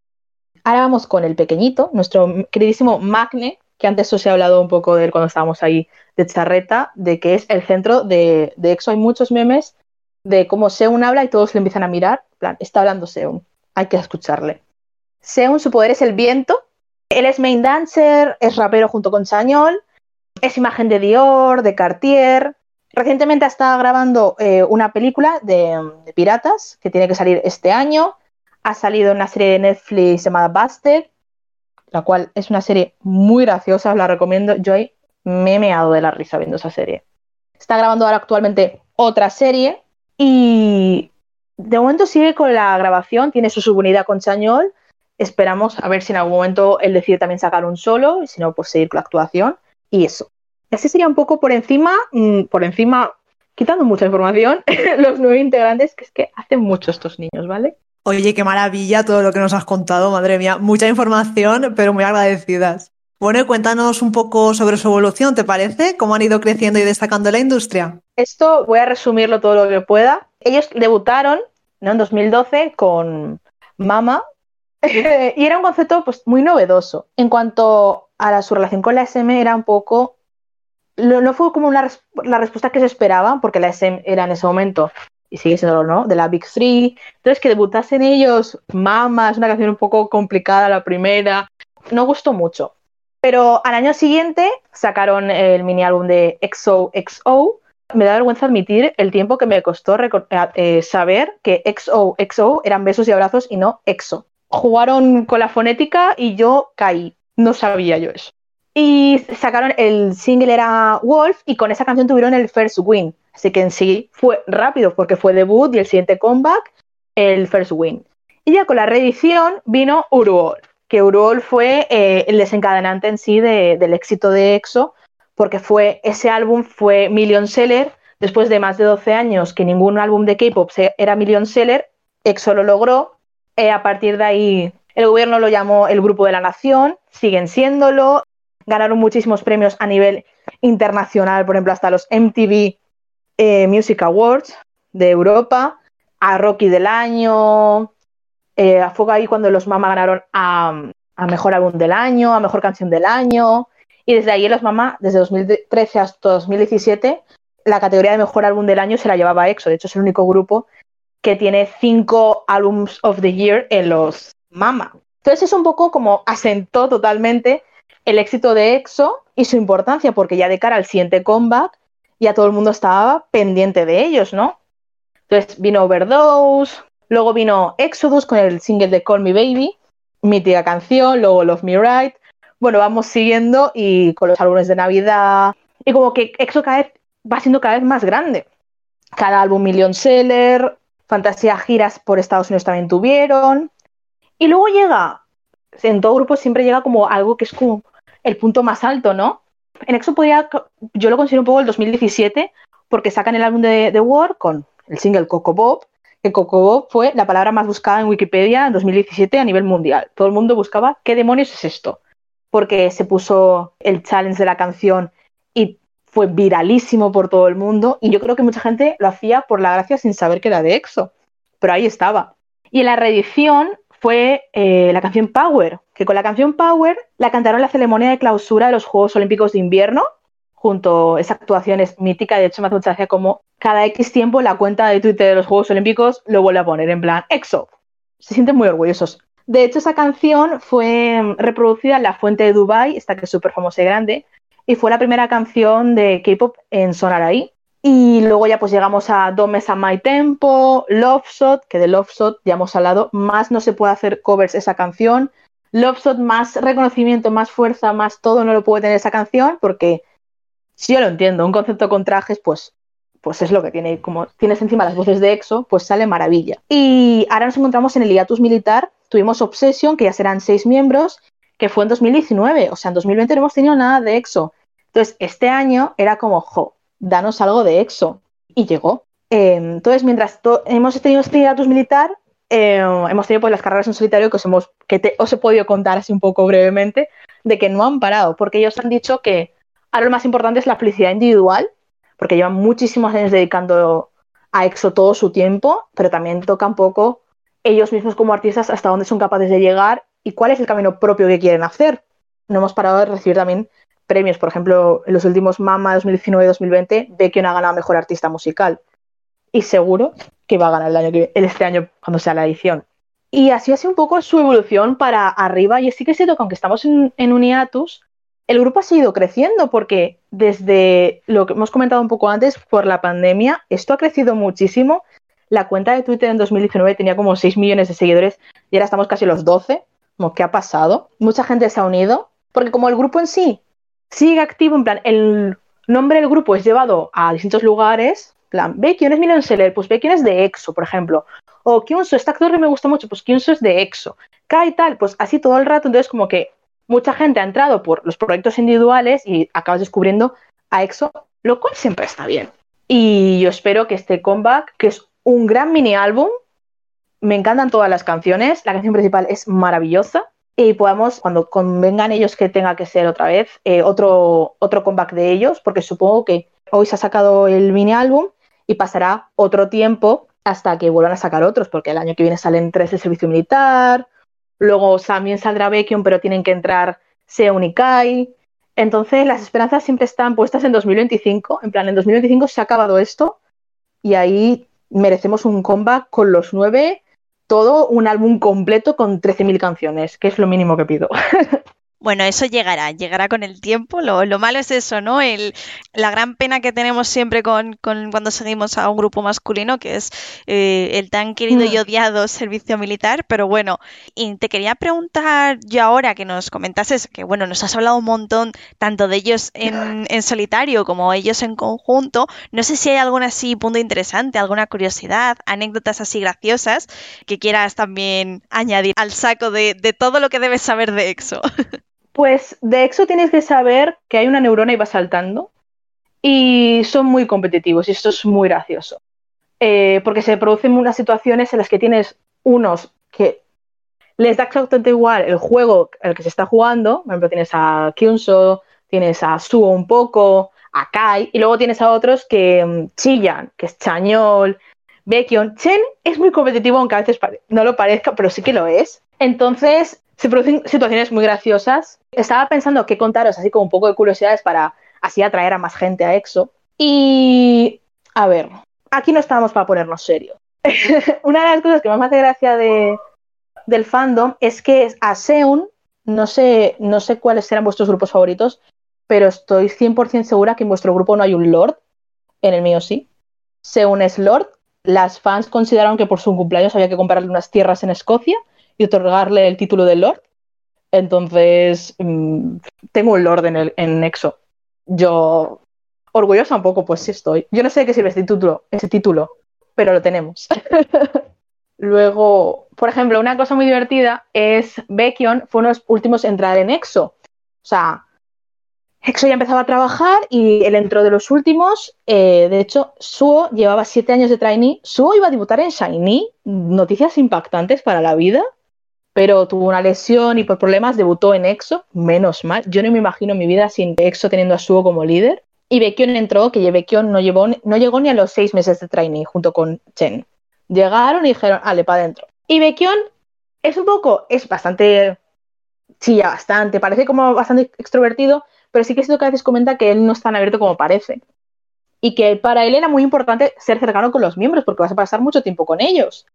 Ahora vamos con el pequeñito, nuestro queridísimo Magne, que antes os he hablado un poco de él cuando estábamos ahí de charreta, de que es el centro de, de EXO. Hay muchos memes de cómo Seun habla y todos le empiezan a mirar. plan, está hablando Seun, hay que escucharle. Seun, su poder es el viento. Él es main dancer, es rapero junto con Chañol, es imagen de Dior, de Cartier. Recientemente está grabando eh, una película de, piratas que tiene que salir este año. Ha salido una serie de Netflix llamada Busted la cual es una serie muy graciosa, os la recomiendo. Yo me he meado de la risa viendo esa serie. Está grabando ahora actualmente otra serie y de momento sigue con la grabación, tiene su subunidad con Chañol. Esperamos a ver si en algún momento él decide también sacar un solo y si no, pues seguir con la actuación y eso. Así sería un poco por encima, mm, por encima, quitando mucha información, [laughs] los nueve integrantes, que es que hacen mucho estos niños, ¿vale? Oye, qué maravilla todo lo que nos has contado, madre mía. Mucha información, pero muy agradecidas. Bueno, cuéntanos un poco sobre su evolución, ¿te parece? ¿Cómo han ido creciendo y destacando la industria? Esto voy a resumirlo todo lo que pueda. Ellos debutaron ¿no? en 2012 con Mama [laughs] y era un concepto pues, muy novedoso. En cuanto a su relación con la SM era un poco... No fue como una, la respuesta que se esperaba, porque la SM era en ese momento y sigue siendo, ¿no? De la Big Three. Entonces, que debutasen ellos, Mama, es una canción un poco complicada la primera, no gustó mucho. Pero al año siguiente sacaron el mini álbum de XOXO. Me da vergüenza admitir el tiempo que me costó eh, saber que XOXO eran besos y abrazos y no EXO. Jugaron con la fonética y yo caí. No sabía yo eso. Y sacaron el single era Wolf y con esa canción tuvieron el first win. Así que en sí fue rápido porque fue debut y el siguiente comeback, el first win. Y ya con la reedición vino Uruol, que Uruol fue eh, el desencadenante en sí del éxito de EXO, porque fue ese álbum fue million seller después de más de 12 años que ningún álbum de K-pop era million seller, EXO lo logró. Eh, a partir de ahí el gobierno lo llamó el Grupo de la Nación, siguen siéndolo, ganaron muchísimos premios a nivel internacional, por ejemplo, hasta los MTV eh, Music Awards de Europa, a Rocky del año, eh, a Fuego ahí cuando los Mama ganaron a, Mejor Álbum del Año, a Mejor Canción del Año, y desde ahí los Mama, desde 2013 hasta 2017, la categoría de Mejor Álbum del Año se la llevaba EXO, de hecho es el único grupo que tiene cinco Albums of the Year en los Mama. Entonces es un poco como asentó totalmente el éxito de EXO y su importancia, porque ya de cara al siguiente comeback ya todo el mundo estaba pendiente de ellos, ¿no? Entonces vino Overdose, luego vino Exodus con el single de Call Me Baby, mítica canción, luego Love Me Right. Bueno, vamos siguiendo y con los álbumes de Navidad. Y como que EXO cada vez va siendo cada vez más grande. Cada álbum million seller, fantasía giras por Estados Unidos también tuvieron. Y luego llega, en todo grupo siempre llega como algo que es como el punto más alto, ¿no? en EXO podía, yo lo considero un poco el 2017 porque sacan el álbum de The War con el single Coco Bob, que Coco Bob fue la palabra más buscada en Wikipedia en 2017 a nivel mundial. Todo el mundo buscaba qué demonios es esto, porque se puso el challenge de la canción y fue viralísimo por todo el mundo y yo creo que mucha gente lo hacía por la gracia sin saber que era de EXO, pero ahí estaba. Y en la reedición fue eh, la canción Power, que con la canción Power la cantaron en la ceremonia de clausura de los Juegos Olímpicos de Invierno, junto a esa actuación es mítica, de hecho me hace mucha gracia como cada X tiempo la cuenta de Twitter de los Juegos Olímpicos lo vuelve a poner en plan EXO. Se sienten muy orgullosos. De hecho, esa canción fue reproducida en la fuente de Dubai, esta que es súper famosa y grande, y fue la primera canción de K-pop en sonar ahí. Y luego ya pues llegamos a Domes a My Tempo, Love Shot, que de Love Shot ya hemos hablado, más no se puede hacer covers esa canción. Love Shot, más reconocimiento, más fuerza, más todo no lo puede tener esa canción, porque si yo lo entiendo, un concepto con trajes, pues, pues es lo que tiene. Como tienes encima las voces de EXO, pues sale maravilla. Y ahora nos encontramos en el hiatus militar, tuvimos Obsession, que ya serán seis miembros, que fue en 2019, o sea, en 2020 no hemos tenido nada de EXO. Entonces, este año era como, jo, danos algo de EXO. Y llegó. Em, entonces, mientras hemos tenido este estatus militar, em, hemos tenido pues, las carreras en solitario que, os, hemos, que os he podido contar así un poco brevemente, de que no han parado, porque ellos han dicho que ahora lo más importante es la felicidad individual, porque llevan muchísimos años dedicando a EXO todo su tiempo, pero también toca un poco ellos mismos como artistas hasta dónde son capaces de llegar y cuál es el camino propio que quieren hacer. No hemos parado de recibir también premios. Por ejemplo, en los últimos Mama 2019 y 2020, Baekhyun ha ganado Mejor Artista Musical. Y seguro que va a ganar el año que, este año cuando sea la edición. Y así ha sido un poco su evolución para arriba. Y sí que es cierto que aunque estamos en, en un el grupo ha seguido creciendo porque desde lo que hemos comentado un poco antes, por la pandemia, esto ha crecido muchísimo. La cuenta de Twitter en 2019 tenía como 6 millones de seguidores y ahora estamos casi los 12. Como, ¿qué ha pasado? Mucha gente se ha unido porque como el grupo en sí sigue activo, en plan, el nombre del grupo es llevado a distintos lugares, plan, ve quién es Million Seller, pues ve quién es de EXO, por ejemplo, o Kyunso, este actor que me gusta mucho, pues Kyunso es de EXO, K y tal, pues así todo el rato, entonces como que mucha gente ha entrado por los proyectos individuales y acabas descubriendo a EXO, lo cual siempre está bien. Y yo espero que este comeback, que es un gran mini álbum, me encantan todas las canciones, la canción principal es maravillosa, y podamos, cuando convengan ellos que tenga que ser otra vez, eh, otro, otro comeback de ellos, porque supongo que hoy se ha sacado el mini álbum y pasará otro tiempo hasta que vuelvan a sacar otros, porque el año que viene salen tres de servicio militar, luego también saldrá Baekhyun, pero tienen que entrar Seon. Entonces las esperanzas siempre están puestas en 2025, en plan, en 2025 se ha acabado esto y ahí merecemos un comeback con los nueve todo un álbum completo con 13.000 canciones, que es lo mínimo que pido. [laughs] Bueno, eso llegará, llegará con el tiempo. Lo, malo es eso, ¿no? El, la gran pena que tenemos siempre con, cuando seguimos a un grupo masculino, que es eh, el tan querido y mm. odiado servicio militar. Pero bueno, y te quería preguntar yo ahora que nos comentases, que bueno, nos has hablado un montón tanto de ellos en, [laughs] en solitario como ellos en conjunto. No sé si hay algún así punto interesante, alguna curiosidad, anécdotas así graciosas que quieras también añadir al saco de, de todo lo que debes saber de EXO. [laughs] Pues de EXO tienes que saber que hay una neurona y va saltando. Y son muy competitivos y esto es muy gracioso. Eh, porque se producen unas situaciones en las que tienes unos que les da exactamente igual el juego al que se está jugando. Por ejemplo, tienes a Kyunso, tienes a Suo un poco, a Kai, y luego tienes a otros que mm, chillan, que es Chañol, Baekhyun. Chen es muy competitivo, aunque a veces no lo parezca, pero sí que lo es. Entonces, se producen situaciones muy graciosas. Estaba pensando qué contaros, así como un poco de curiosidades para así atraer a más gente a EXO. Y, a ver, aquí no estábamos para ponernos serios. [laughs] Una de las cosas que más me hace gracia de, del fandom es que a Seun, no sé, no sé cuáles serán vuestros grupos favoritos, pero estoy 100% segura que en vuestro grupo no hay un Lord. En el mío sí. Seun es Lord. Las fans consideraron que por su cumpleaños había que comprarle unas tierras en Escocia y otorgarle el título de Lord. Entonces, mm, tengo un Lord en, el, en Nexo. Yo, orgullosa un poco, pues sí estoy. Yo no sé de qué sirve ese título, ese título pero lo tenemos. [laughs] Luego, por ejemplo, una cosa muy divertida es Baekhyun fue uno de los últimos en entrar en EXO. O sea, EXO ya empezaba a trabajar y él entró de los últimos. Eh, de hecho, Suo llevaba siete años de trainee. Suo iba a debutar en Shiny. Noticias impactantes para la vida pero tuvo una lesión y por problemas debutó en EXO, menos mal. Yo no me imagino mi vida sin EXO teniendo a Suo como líder. Y Baekhyun entró, que Baekhyun no, no llegó ni a los seis meses de trainee junto con Chen. Llegaron y dijeron, ale, para adentro. Y Baekhyun es un poco, es bastante, chilla bastante, parece como bastante extrovertido, pero sí que es lo que a veces comenta que él no es tan abierto como parece. Y que para él era muy importante ser cercano con los miembros, porque vas a pasar mucho tiempo con ellos.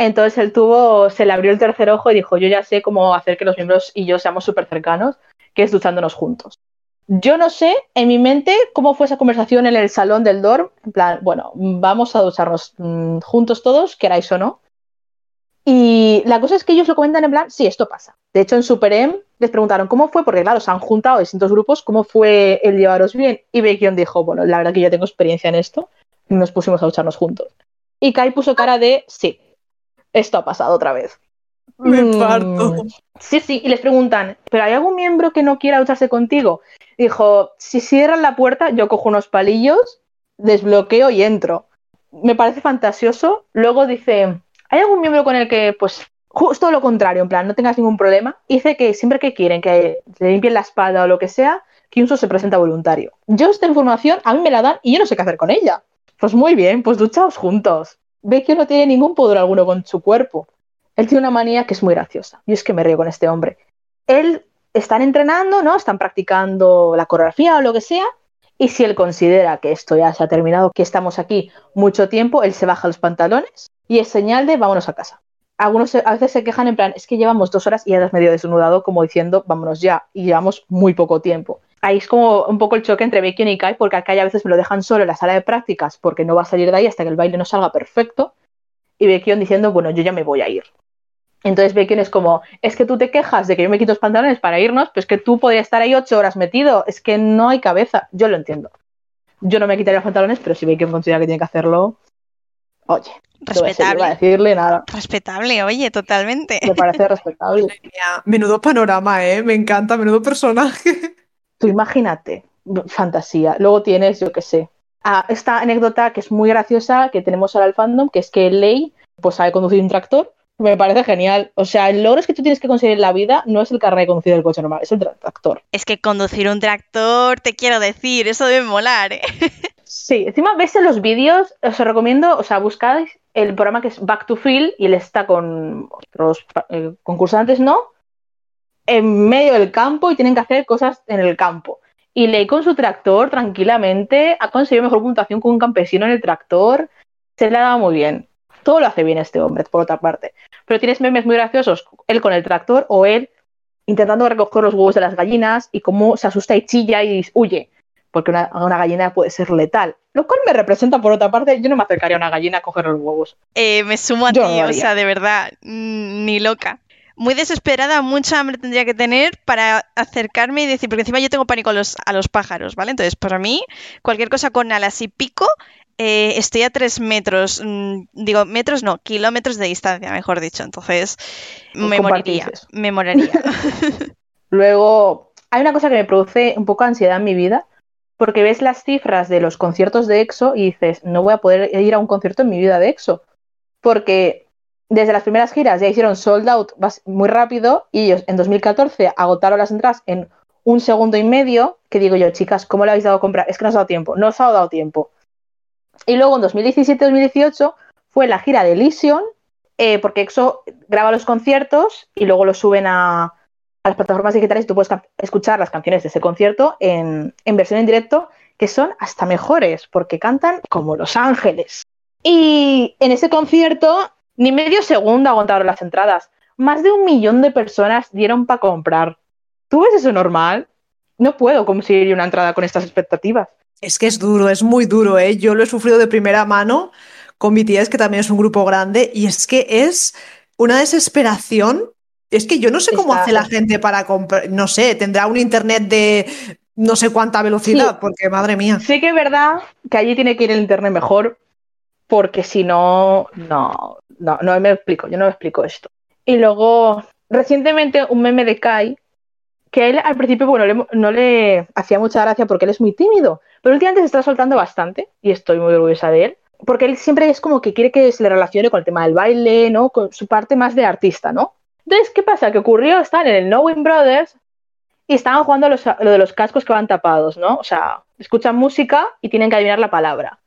Entonces él tuvo, se le abrió el tercer ojo y dijo, yo ya sé cómo hacer que los miembros y yo seamos súper cercanos, que es duchándonos juntos. Yo no sé en mi mente cómo fue esa conversación en el salón del dorm, en plan, bueno, vamos a ducharnos mm, juntos todos, queráis o no. Y la cosa es que ellos lo comentan en plan, sí, esto pasa. De hecho, en Super M les preguntaron cómo fue, porque claro, se han juntado distintos grupos, cómo fue el llevaros bien. Y Baekhyun dijo, bueno, la verdad que yo tengo experiencia en esto, nos pusimos a ducharnos juntos. Y Kai puso cara de, sí, esto ha pasado otra vez. Me Mm, parto. Sí, sí, y les preguntan, ¿pero hay algún miembro que no quiera ducharse contigo? Dijo, si cierran la puerta, yo cojo unos palillos, desbloqueo y entro. Me parece fantasioso. Luego dice, ¿hay algún miembro con el que, pues, justo lo contrario, en plan, no tengas ningún problema? Dice que siempre que quieren que le limpien la espalda o lo que sea, Kyunso se presenta voluntario. Yo esta información a mí me la dan y yo no sé qué hacer con ella. Pues muy bien, pues duchaos juntos. Ve que no tiene ningún pudor alguno con su cuerpo. Él tiene una manía que es muy graciosa. Y es que me río con este hombre. Él están entrenando, ¿no? Están practicando la coreografía o lo que sea. Y si él considera que esto ya se ha terminado, que estamos aquí mucho tiempo, él se baja los pantalones y es señal de vámonos a casa. Algunos a veces se quejan en plan, es que llevamos dos horas y ya has medio desnudado, como diciendo, vámonos ya, y llevamos muy poco tiempo. Ahí es como un poco el choque entre Baekhyun y Kai, porque a Kai a veces me lo dejan solo en la sala de prácticas porque no va a salir de ahí hasta que el baile no salga perfecto. Y Baekhyun diciendo, bueno, yo ya me voy a ir. Entonces Baekhyun es como, es que tú te quejas de que yo me quito los pantalones para irnos, pues que tú podrías estar ahí ocho horas metido. Es que no hay cabeza. Yo lo entiendo. Yo no me quitaría los pantalones, pero si Baekhyun considera que tiene que hacerlo, oye, no a Respetable. decirle nada. Respetable, oye, totalmente. Me parece respetable. Menudo panorama, ¿eh? Me encanta, menudo personaje. Tú imagínate, fantasía. Luego tienes, yo qué sé, esta anécdota que es muy graciosa que tenemos ahora al fandom, que es que Lei pues sabe conducir un tractor. Me parece genial. O sea, el logro es que tú tienes que conseguir en la vida no es el carnet de conducir del coche normal, es el tra- tractor. Es que conducir un tractor, te quiero decir, eso debe molar, ¿eh? [laughs] Sí, encima ves en los vídeos, os recomiendo, o sea, buscáis el programa que es Back to Field y él está con otros eh, concursantes, ¿no? En medio del campo y tienen que hacer cosas en el campo. Y Ley con su tractor tranquilamente ha conseguido mejor puntuación que un campesino en el tractor. Se le ha dado muy bien. Todo lo hace bien este hombre, por otra parte. Pero tienes memes muy graciosos, él con el tractor o él intentando recoger los huevos de las gallinas y cómo se asusta y chilla y huye porque una, una gallina puede ser letal. Lo cual me representa, por otra parte, yo no me acercaría a una gallina a coger los huevos. Eh, me sumo a Yo ti, no o sea, de verdad, ni loca. Muy desesperada, mucha hambre tendría que tener para acercarme y decir, porque encima yo tengo pánico a los, a los pájaros, ¿vale? Entonces, para mí, cualquier cosa con alas y pico, eh, estoy a tres metros, mm, digo, metros no, kilómetros de distancia, mejor dicho. Entonces, me Compartís moriría, me moriría. [laughs] Luego, hay una cosa que me produce un poco ansiedad en mi vida, porque ves las cifras de los conciertos de EXO y dices, no voy a poder ir a un concierto en mi vida de EXO, porque desde las primeras giras ya hicieron sold out muy rápido y ellos en 2014 agotaron las entradas en un segundo y medio, que digo yo, chicas, ¿cómo le habéis dado a comprar? Es que no os ha dado tiempo, no os ha dado tiempo. Y luego en 2017-2018 fue la gira de Elysion, eh, porque EXO graba los conciertos y luego los suben a, las plataformas digitales y tú puedes escuchar las canciones de ese concierto en versión en directo, que son hasta mejores, porque cantan como Los Ángeles. Y en ese concierto, ni medio segundo aguantaron las entradas. Más de un millón de personas dieron para comprar. ¿Tú ves eso normal? No puedo conseguir una entrada con estas expectativas. Es que es duro, es muy duro, ¿eh? Yo lo he sufrido de primera mano con BTS, que también es un grupo grande, y es que es una desesperación. Es que yo no sé cómo Está- hace la gente para comprar, no sé, tendrá un internet de no sé cuánta velocidad, Sí. porque madre mía. Sí que es verdad que allí tiene que ir el internet mejor, porque si no, no, no, no me explico, yo no me explico esto. Y luego, recientemente un meme de Kai, que él al principio, bueno, no le hacía mucha gracia porque él es muy tímido, pero últimamente se está soltando bastante y estoy muy orgullosa de él, porque él siempre es como que quiere que se le relacione con el tema del baile, ¿no? Con su parte más de artista, ¿no? Entonces, ¿qué pasa? Que ocurrió, están en el Knowing Brothers y estaban jugando los- lo de los cascos que van tapados, ¿no? O sea, escuchan música y tienen que adivinar la palabra.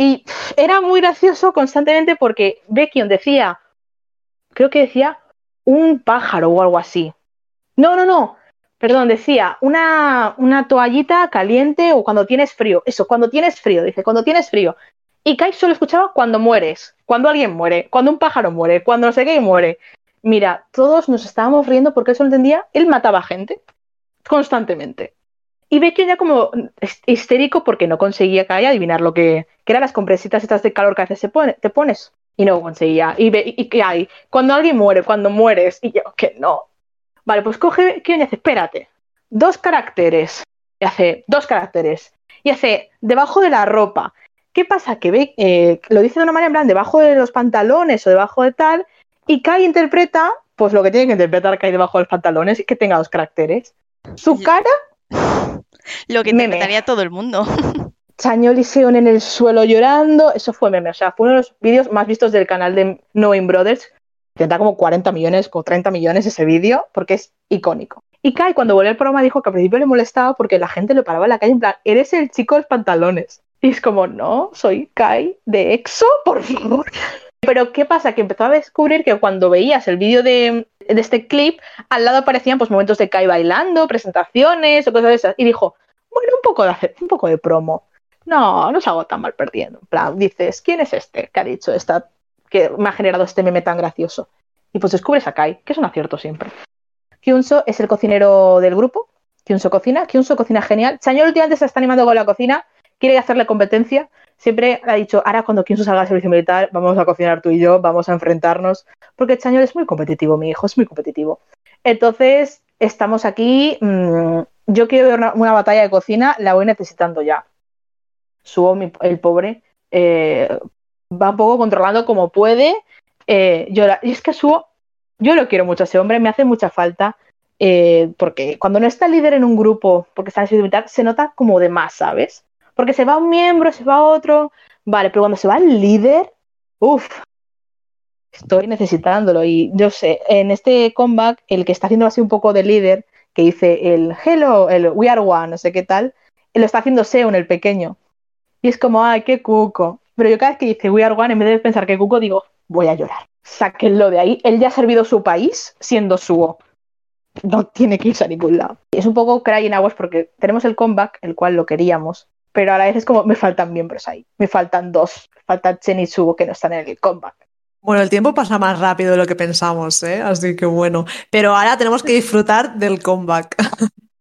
Y era muy gracioso constantemente porque Baekhyun decía creo que decía un pájaro o algo así. No, no, no. Perdón, decía una, una toallita caliente o cuando tienes frío. Eso, cuando tienes frío, dice, cuando tienes frío. Y Kai solo escuchaba cuando mueres, cuando alguien muere, cuando un pájaro muere, cuando no sé qué muere. Mira, todos nos estábamos riendo porque eso lo entendía. Él mataba gente constantemente. Y ve que ya como histérico porque no conseguía Kai adivinar lo que, que eran las compresitas estas de calor que a veces se pone, te pones. Y no conseguía. Y ve y, que hay. Cuando alguien muere, cuando mueres. Y yo, que no. Vale, pues coge, ¿qué hace? Espérate. Dos caracteres. Y hace dos caracteres. Y hace debajo de la ropa. ¿Qué pasa? Que ve, eh, lo dice de una manera en plan, debajo de los pantalones o debajo de tal, y Kai interpreta, pues lo que tiene que interpretar Kai debajo de los pantalones y que tenga dos caracteres. Su cara. Lo que interpretaría todo el mundo. [laughs] Chañol y Seon en el suelo llorando, eso fue meme, o sea, fue uno de los vídeos más vistos del canal de Knowing Brothers, tendrá como 40 millones, o 30 millones ese vídeo, porque es icónico. Y Kai, cuando volvió al programa, dijo que al principio le molestaba porque la gente le paraba en la calle en plan, eres el chico de los pantalones. Y es como, no, soy Kai de EXO, por favor. Pero ¿qué pasa? Que empezó a descubrir que cuando veías el vídeo de, este clip, al lado aparecían pues momentos de Kai bailando, presentaciones o cosas de esas. Y dijo, bueno, un poco de, un poco de promo. No, no hago tan mal perdiendo. En plan, dices, ¿quién es este que ha dicho esta, que me ha generado este meme tan gracioso? Y pues descubres a Kai, que es un acierto siempre. Kyunso es el cocinero del grupo. Kyunso cocina, Kyunso cocina genial. Chañol últimamente se está animando con la cocina quiere hacerle competencia, siempre ha dicho, ahora cuando Kyunso salga al servicio militar, vamos a cocinar tú y yo, vamos a enfrentarnos, porque Chañol es muy competitivo, mi hijo es muy competitivo. Entonces, estamos aquí, mm, yo quiero ver una, batalla de cocina, la voy necesitando ya. Subo el pobre, eh, va un poco controlando como puede, eh, y es que Subo, yo lo quiero mucho a ese hombre, me hace mucha falta. Eh, porque cuando no está líder en un grupo, porque está en servicio militar, se nota como de más, ¿sabes? Porque se va un miembro, se va otro. Vale, pero cuando se va el líder, uff, estoy necesitándolo. Y yo sé, en este comeback, el que está haciendo así un poco de líder, que dice el hello, el we are one, no sé qué tal, lo está haciendo Seon, el pequeño. Y es como, ay, qué cuco. Pero yo cada vez que dice we are one, en vez de pensar que cuco, digo, voy a llorar. Sáquenlo de ahí. Él ya ha servido su país siendo suo. No tiene que irse a ningún lado. Es un poco crying aguas porque tenemos el comeback, el cual lo queríamos, pero a la vez es como me faltan miembros ahí, me faltan dos, faltan Chen y Sugo que no están en el combat. Bueno, el tiempo pasa más rápido de lo que pensamos, ¿eh? así que bueno. Pero ahora tenemos que disfrutar del comeback.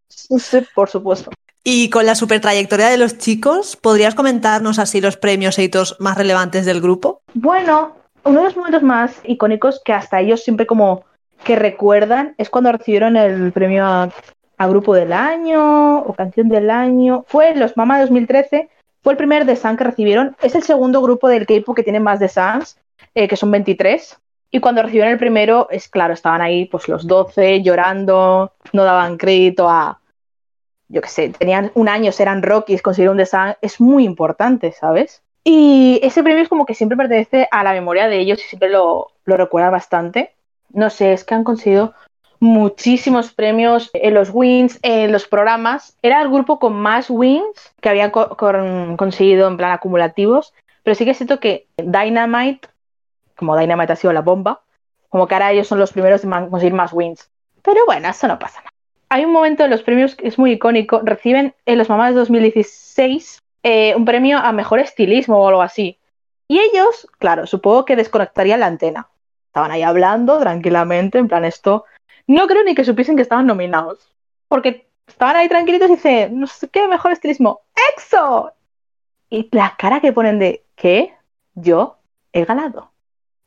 Sí, por supuesto. Y con la super trayectoria de los chicos, ¿podrías comentarnos así los premios e hitos más relevantes del grupo? Bueno, uno de los momentos más icónicos que hasta ellos siempre como que recuerdan es cuando recibieron el premio a a grupo del año o canción del año. Fue los Mama 2013, fue el primer de Sun que recibieron. Es el segundo grupo del K-pop que tiene más de Suns, eh, que son 23. Y cuando recibieron el primero, es claro, estaban ahí pues los 12 llorando, no daban crédito a, yo qué sé, tenían un año, eran Rockies, consiguieron un Sun, es muy importante, ¿sabes? Y ese premio es como que siempre pertenece a la memoria de ellos y siempre lo, lo recuerda bastante. No sé, es que han conseguido muchísimos premios en los wins, en los programas. Era el grupo con más wins que habían conseguido en plan acumulativos, pero sí que siento que Dynamite, como Dynamite ha sido la bomba, como que ahora ellos son los primeros en conseguir más wins. Pero bueno, eso no pasa nada. Hay un momento en los premios que es muy icónico. Reciben en los mamás de 2016 eh, un premio a mejor estilismo o algo así. Y ellos, claro, supongo que desconectarían la antena. Estaban ahí hablando tranquilamente, en plan, esto no creo ni que supiesen que estaban nominados. Porque estaban ahí tranquilitos y dicen, no sé qué, mejor estilismo. ¡EXO! Y la cara que ponen de, ¿qué? Yo he ganado.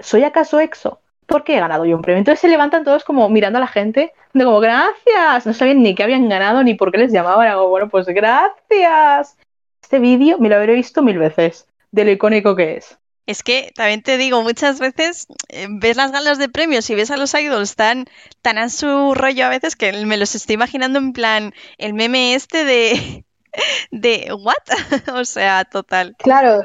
¿Soy acaso EXO? ¿Por qué he ganado yo un premio? Entonces se levantan todos como mirando a la gente, de como, gracias. No sabían ni qué habían ganado ni por qué les llamaban. Bueno, pues gracias. Este vídeo me lo habré visto mil veces, de lo icónico que es. Es que también te digo, muchas veces eh, ves las galas de premios y ves a los idols tan, tan a su rollo a veces que me los estoy imaginando en plan el meme este de, [laughs] de ¿what? [laughs] o sea, total. Claro.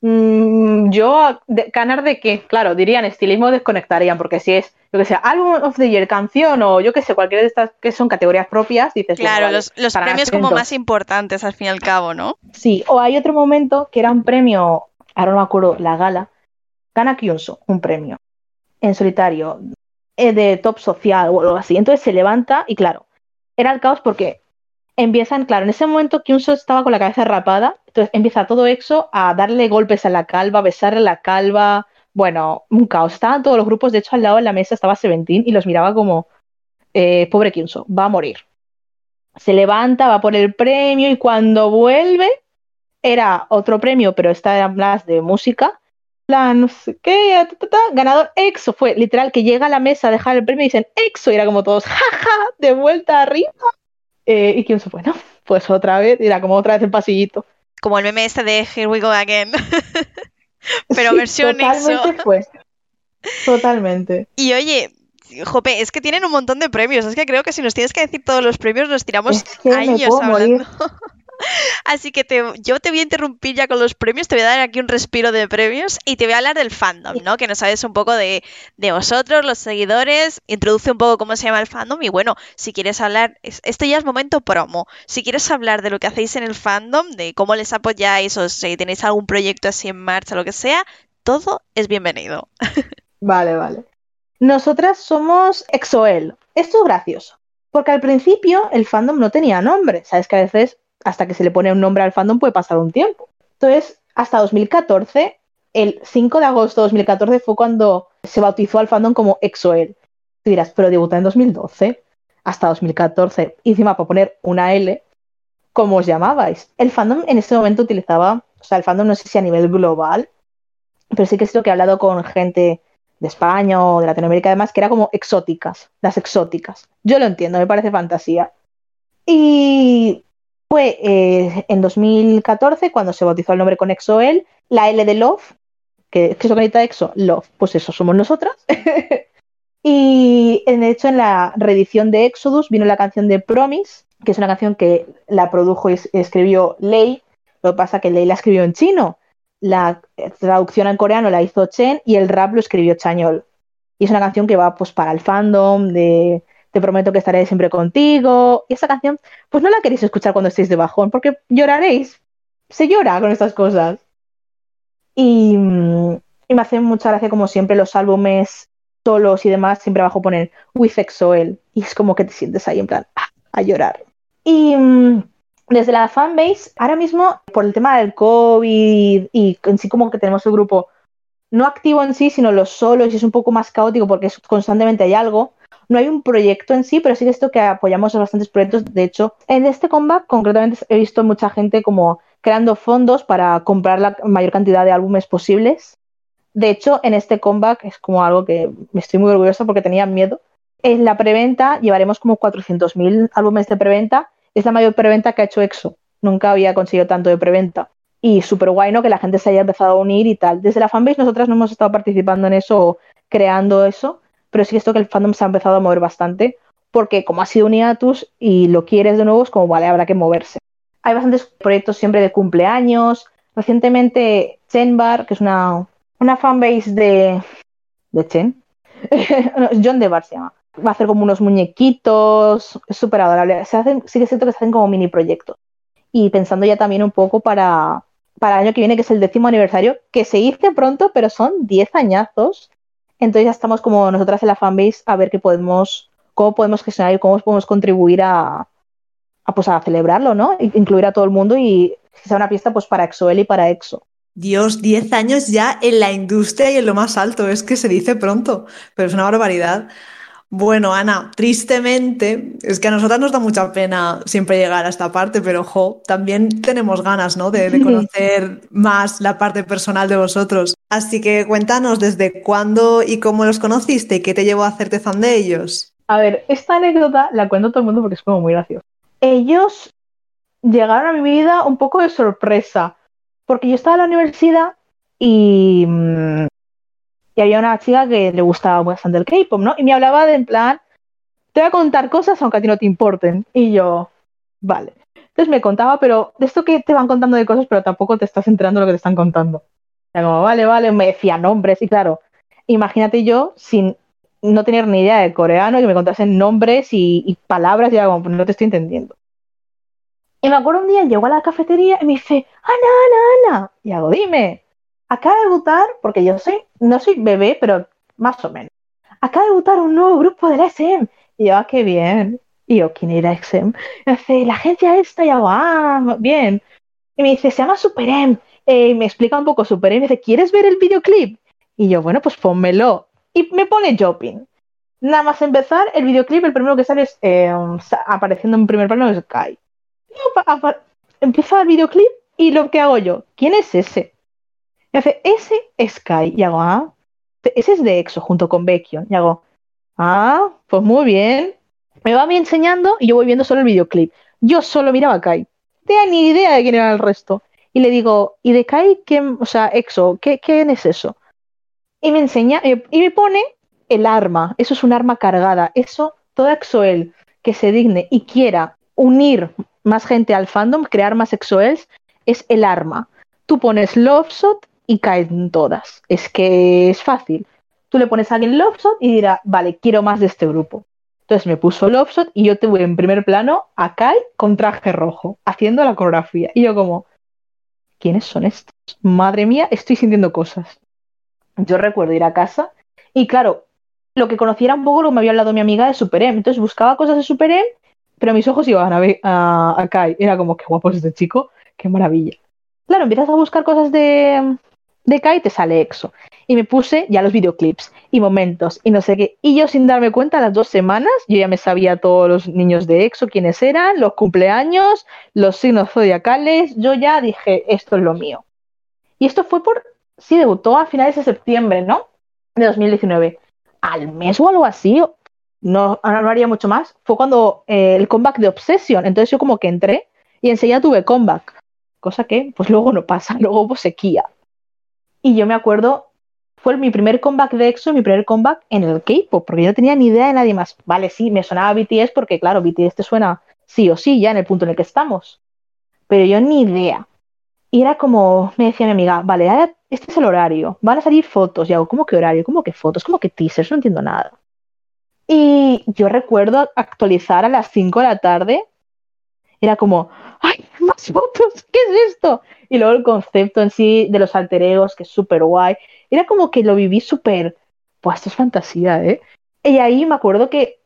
Mm, yo, ¿ganar de qué? Claro, dirían estilismo desconectarían, porque si es, yo que sé, álbum of the year, canción o yo que sé, cualquiera de estas que son categorías propias, dices. Claro, los, los premios como más importantes al fin y al cabo, ¿no? Sí, o hay otro momento que era un premio ahora no me acuerdo, la gala, gana Kyunso un premio. en solitario eh, de top social o algo así. Entonces se levanta y claro, era el caos porque empiezan, claro, en ese momento Kyunso estaba con la cabeza rapada, entonces empieza todo EXO a darle golpes a la calva, besarle la calva, bueno, un caos. Estaban todos los grupos, de hecho al lado de la mesa estaba Seventeen y los miraba como, eh, pobre Kyunso, va a morir. Se levanta, va por el premio y cuando vuelve era otro premio, pero esta era más de música. Plan, no sé qué, ganador EXO. Fue literal que llega a la mesa a dejar el premio y dicen EXO. Y era como todos, [laughs] jaja, de vuelta arriba. Eh, y quién se fue, ¿no? Pues otra vez, era como otra vez el pasillito. Como el meme este de Here We Go Again. [laughs] Pero versión totalmente Fue. Totalmente. Y oye, Jope, es que tienen un montón de premios. Es que creo que si nos tienes que decir todos los premios, nos tiramos años hablando. [laughs] Así que yo te voy a interrumpir ya con los premios, te voy a dar aquí un respiro de premios y te voy a hablar del fandom, ¿no? Que nos sabes un poco de, vosotros, los seguidores, introduce un poco cómo se llama el fandom y bueno, si quieres hablar, esto ya es momento promo, si quieres hablar de lo que hacéis en el fandom, de cómo les apoyáis o si tenéis algún proyecto así en marcha, lo que sea, todo es bienvenido. Vale, vale. Nosotras somos Exoel. Esto es gracioso, porque al principio el fandom no tenía nombre, sabes que a veces hasta que se le pone un nombre al fandom puede pasar un tiempo. Entonces, hasta 2014, el 5 de agosto de 2014 fue cuando se bautizó al fandom como EXO-L. Tú dirás, pero debutó en 2012, hasta 2014, y encima para poner una L, ¿cómo os llamabais? El fandom en ese momento utilizaba, o sea, el fandom no sé si a nivel global, pero sí que es lo que he hablado con gente de España o de Latinoamérica además, que era como exóticas, las exóticas. Yo lo entiendo, me parece fantasía. Y fue eh, en 2014 cuando se bautizó el nombre con EXO-L, la L de Love, que, es que necesita EXO, Love, pues eso somos nosotras. [laughs] y de hecho en la reedición de Exodus vino la canción de Promise, que es una canción que la produjo y escribió Lei, lo que pasa que Lei la escribió en chino, la traducción en coreano la hizo Chen y el rap lo escribió Chañol. Y es una canción que va pues para el fandom de te prometo que estaré siempre contigo. Y esa canción, pues no la queréis escuchar cuando estéis de bajón, porque lloraréis. Se llora con estas cosas. Y, y me hace mucha gracia, como siempre, los álbumes solos y demás, siempre abajo ponen With Exoel. Y es como que te sientes ahí en plan, ah, a llorar. Y mm, desde la fanbase, ahora mismo, por el tema del COVID y en sí como que tenemos el grupo no activo en sí, sino los solos y es un poco más caótico porque constantemente hay algo, no hay un proyecto en sí, pero sí que esto que apoyamos a bastantes proyectos. De hecho, en este comeback concretamente he visto mucha gente como creando fondos para comprar la mayor cantidad de álbumes posibles. De hecho, en este comeback es como algo que me estoy muy orgullosa porque tenía miedo. En la preventa llevaremos como 400.000 álbumes de preventa. Es la mayor preventa que ha hecho EXO. Nunca había conseguido tanto de preventa. Y súper guay, ¿no? Que la gente se haya empezado a unir y tal. Desde la fanbase nosotras no hemos estado participando en eso, creando eso, pero sí que esto que el fandom se ha empezado a mover bastante, porque como ha sido un hiatus y lo quieres de nuevo, es como, vale, habrá que moverse. Hay bastantes proyectos siempre de cumpleaños. Recientemente, Bar, que es una, una fanbase de, de Chen, [laughs] John Debar se llama, va a hacer como unos muñequitos, es súper adorable. Se hacen, sí que siento que se hacen como mini proyectos. Y pensando ya también un poco para, para el año que viene, que es el décimo aniversario, que se dice pronto, pero son 10 añazos entonces ya estamos como nosotras en la fanbase a ver qué podemos, cómo podemos gestionar y cómo podemos contribuir a, pues a celebrarlo, ¿no? Incluir a todo el mundo y que sea una fiesta pues para EXO-L y para EXO. Dios, 10 años ya en la industria y en lo más alto, es que se dice pronto, pero es una barbaridad. Bueno, Ana, tristemente, es que a nosotras nos da mucha pena siempre llegar a esta parte, pero jo, también tenemos ganas, ¿no? De, de [laughs] conocer más la parte personal de vosotros. Así que cuéntanos desde cuándo y cómo los conociste y qué te llevó a hacerte fan de ellos. A ver, esta anécdota la cuento a todo el mundo porque es como muy gracioso. Ellos llegaron a mi vida un poco de sorpresa, porque yo estaba en la universidad y mm, y había una chica que le gustaba bastante el K-pop, ¿no? Y me hablaba de en plan, te voy a contar cosas aunque a ti no te importen. Y yo, vale. Entonces me contaba, pero de esto que te van contando de cosas, pero tampoco te estás enterando de lo que te están contando. Y como, vale, vale, me decía nombres y claro, imagínate yo sin no tener ni idea de coreano, que me contasen nombres y, palabras y era como, no te estoy entendiendo. Y me acuerdo un día, llegó a la cafetería y me dice, Ana, Ana, Ana. Y hago, dime acaba de debutar, porque yo soy, no soy bebé, pero más o menos. Acaba de debutar un nuevo grupo del SM. Y yo, ah, qué bien. Y yo, ¿quién era SM? Y dice, la agencia esta. Y hago, ah, bien. Y me dice, se llama Super M. Eh, y me explica un poco Super M. Y me dice, ¿quieres ver el videoclip? Y yo, bueno, pues pónmelo. Y me pone Jopping. Nada más empezar, el videoclip, el primero que sale es eh, apareciendo en primer plano es Kai. Empieza el videoclip y lo que hago yo, ¿quién es ese? Me hace, ese es Kai. Y hago, ah, ese es de EXO junto con Baekhyun. Y hago, ah, pues muy bien. Me va a bien enseñando y yo voy viendo solo el videoclip. Yo solo miraba a Kai. No tenía ni idea de quién era el resto. Y le digo, ¿y de Kai qué, o sea, EXO, ¿qué, quién es eso? Y me enseña, eh, y me pone el arma. Eso es un arma cargada. Eso, toda EXOEL que se digne y quiera unir más gente al fandom, crear más EXOELs, es el arma. Tú pones Loveshot y caen todas. Es que es fácil. Tú le pones a alguien Loveshot y dirá, vale, quiero más de este grupo. Entonces me puso Loveshot y yo tuve en primer plano a Kai con traje rojo, haciendo la coreografía. Y yo como, ¿quiénes son estos? Madre mía, estoy sintiendo cosas. Yo recuerdo ir a casa y claro, lo que conociera un poco lo me había hablado mi amiga de Super M. Entonces buscaba cosas de Super M, pero mis ojos iban a, ver, a, Kai. Era como, qué guapo es este chico, qué maravilla. Claro, empiezas a buscar cosas de, de Kai te sale EXO. Y me puse ya los videoclips y momentos y no sé qué. Y yo sin darme cuenta, las dos semanas, yo ya me sabía todos los niños de EXO, quiénes eran, los cumpleaños, los signos zodiacales. Yo ya dije, esto es lo mío. Y esto fue por, sí, debutó a finales de septiembre, ¿no? De 2019. Al mes o algo así, no, no haría mucho más, fue cuando eh, el comeback de Obsession. Entonces yo como que entré y enseguida tuve comeback. Cosa que, pues luego no pasa, [laughs] luego pues sequía. Y yo me acuerdo, fue mi primer comeback de EXO, mi primer comeback en el K-pop, porque yo no tenía ni idea de nadie más. Vale, sí, me sonaba BTS porque, claro, BTS te suena sí o sí ya en el punto en el que estamos. Pero yo ni idea. Y era como, me decía mi amiga, vale, este es el horario, van a salir fotos. Y hago, ¿cómo que horario? ¿Cómo que fotos? ¿Cómo que teasers? No entiendo nada. Y yo recuerdo actualizar a las 5 de la tarde. Era como, ¡ay, más fotos! [laughs] ¿Qué es esto? Y luego el concepto en sí de los alter egos, que es súper guay. Era como que lo viví súper, pues esto es fantasía, ¿eh? Y ahí me acuerdo que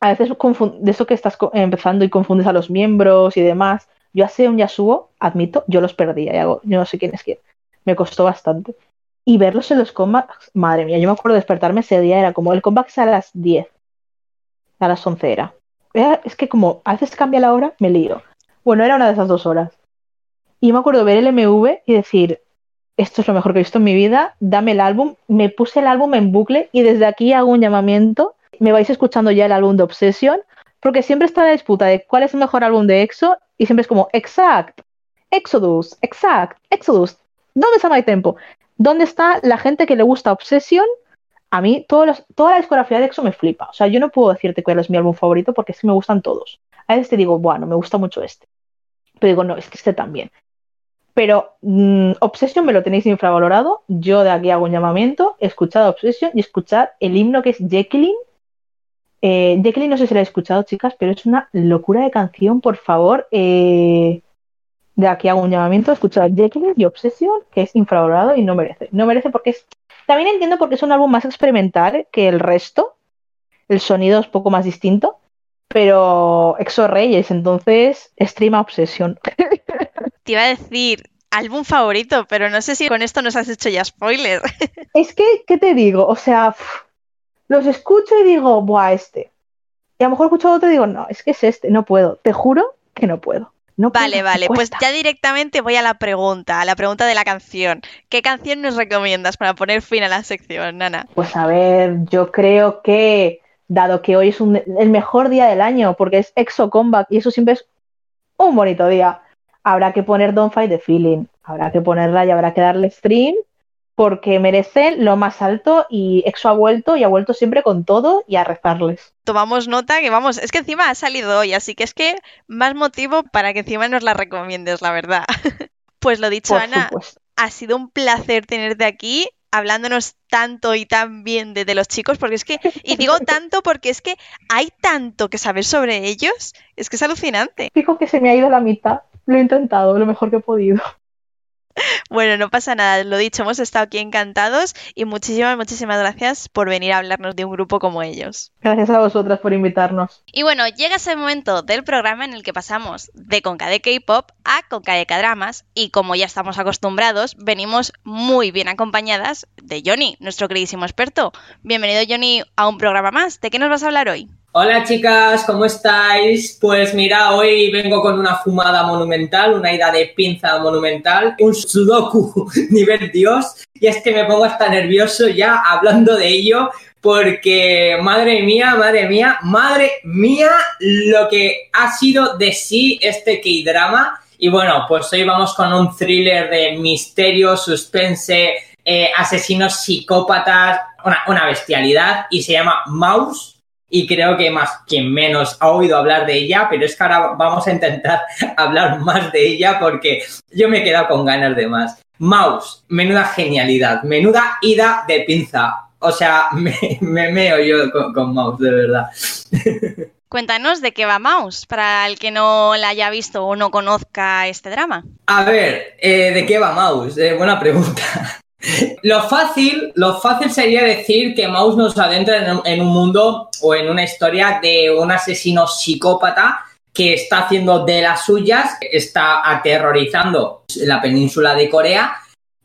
a veces de eso que estás empezando y confundes a los miembros y demás. Yo hace un Yasuo, admito, yo los perdía y hago, yo no sé quién es quién. Me costó bastante. Y verlos en los combats, madre mía, yo me acuerdo de despertarme ese día, era como el comeback a las 10, a las 11 era. Es que como a veces cambia la hora, me lío. Bueno, era una de esas dos horas. Y me acuerdo ver el MV y decir, esto es lo mejor que he visto en mi vida, dame el álbum. Me puse el álbum en bucle y desde aquí hago un llamamiento. Me vais escuchando ya el álbum de Obsession, porque siempre está la disputa de cuál es el mejor álbum de EXO y siempre es como, exact, Exodus, exact, Exodus. ¿Dónde está My Tempo? ¿Dónde está la gente que le gusta Obsession? A mí toda la discografía de EXO me flipa. O sea, yo no puedo decirte cuál es mi álbum favorito porque que me gustan todos. A veces te digo, bueno, me gusta mucho este. Pero digo, no, es que este también. Pero mm, Obsession me lo tenéis infravalorado. Yo de aquí hago un llamamiento. Escuchad Obsession y escuchad el himno que es Jacqueline. Eh, Jacqueline no sé si la he escuchado, chicas, pero es una locura de canción. Por favor, eh, de aquí hago un llamamiento. Escuchad Jacqueline y Obsession, que es infravalorado y no merece. No merece porque es. También entiendo porque es un álbum más experimental que el resto. El sonido es poco más distinto. Pero Exo Reyes, entonces, streama Obsession. Te iba a decir, álbum favorito, pero no sé si con esto nos has hecho ya spoiler. [laughs] Es que, ¿qué te digo? O sea, los escucho y digo, buah, este. Y a lo mejor escucho otro y digo, no, es que es este, no puedo. Te juro que no puedo. No vale, vale, pues ya directamente voy a la pregunta, a la pregunta de la canción. ¿Qué canción nos recomiendas para poner fin a la sección, Nana? Pues a ver, yo creo que, dado que hoy es el mejor día del año, porque es Exo Comeback y eso siempre es un bonito día, habrá que poner Don't Fight the Feeling, habrá que ponerla y habrá que darle stream porque merecen lo más alto y Exo ha vuelto y ha vuelto siempre con todo y a rezarles. Tomamos nota que vamos, es que encima ha salido hoy, así que es que más motivo para que encima nos la recomiendes, la verdad. [laughs] pues lo dicho, Ana, ha sido un placer tenerte aquí hablándonos tanto y tan bien de, de, los chicos, porque es que, y digo [laughs] tanto porque es que hay tanto que saber sobre ellos, es que es alucinante. Digo que se me ha ido la mitad. Lo he intentado lo mejor que he podido. Bueno, no pasa nada, lo dicho, hemos estado aquí encantados y muchísimas, muchísimas gracias por venir a hablarnos de un grupo como ellos. Gracias a vosotras por invitarnos. Y bueno, llega ese momento del programa en el que pasamos de Conca de K-Pop a Conca de K-Dramas y como ya estamos acostumbrados, venimos muy bien acompañadas de Johnny, nuestro queridísimo experto. Bienvenido Johnny a un programa más. ¿De qué nos vas a hablar hoy? Hola chicas, ¿cómo estáis? Pues mira, hoy vengo con una fumada monumental, una ida de pinza monumental, un sudoku [laughs] nivel dios, y es que me pongo hasta nervioso ya hablando de ello, porque madre mía, madre mía, madre mía, lo que ha sido de sí este K-drama. Y bueno, pues hoy vamos con un thriller de misterio, suspense, eh, asesinos psicópatas, una, una bestialidad, y se llama Mouse y creo que más quien menos ha oído hablar de ella, pero es que ahora vamos a intentar [laughs] hablar más de ella porque yo me he quedado con ganas de más. Mouse, menuda genialidad, menuda ida de pinza. O sea, [laughs] me, me meo yo con, Mouse, de verdad. [laughs] Cuéntanos de qué va Mouse, para el que no la haya visto o no conozca este drama. A ver, eh, ¿de qué va Mouse? Eh, buena pregunta. Lo fácil, lo fácil sería decir que Mouse nos adentra en, un mundo o en una historia de un asesino psicópata que está haciendo de las suyas, está aterrorizando la península de Corea.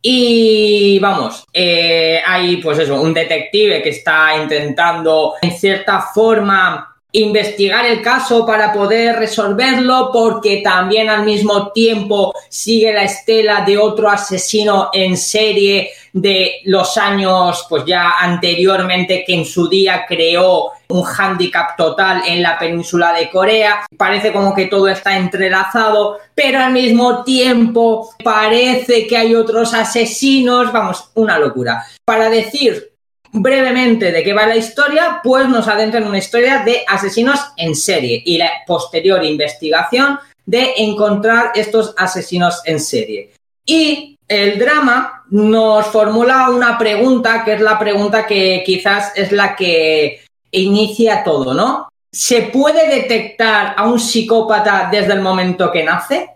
Y vamos, eh, hay pues eso, un detective que está intentando en cierta forma investigar el caso para poder resolverlo porque también al mismo tiempo sigue la estela de otro asesino en serie de los años pues ya anteriormente que en su día creó un hándicap total en la península de Corea. Parece como que todo está entrelazado, pero al mismo tiempo parece que hay otros asesinos, vamos, una locura. Para decir brevemente de qué va la historia, pues nos adentra en una historia de asesinos en serie y la posterior investigación de encontrar estos asesinos en serie. Y el drama nos formula una pregunta, que es la pregunta que quizás es la que inicia todo, ¿no? ¿Se puede detectar a un psicópata desde el momento que nace?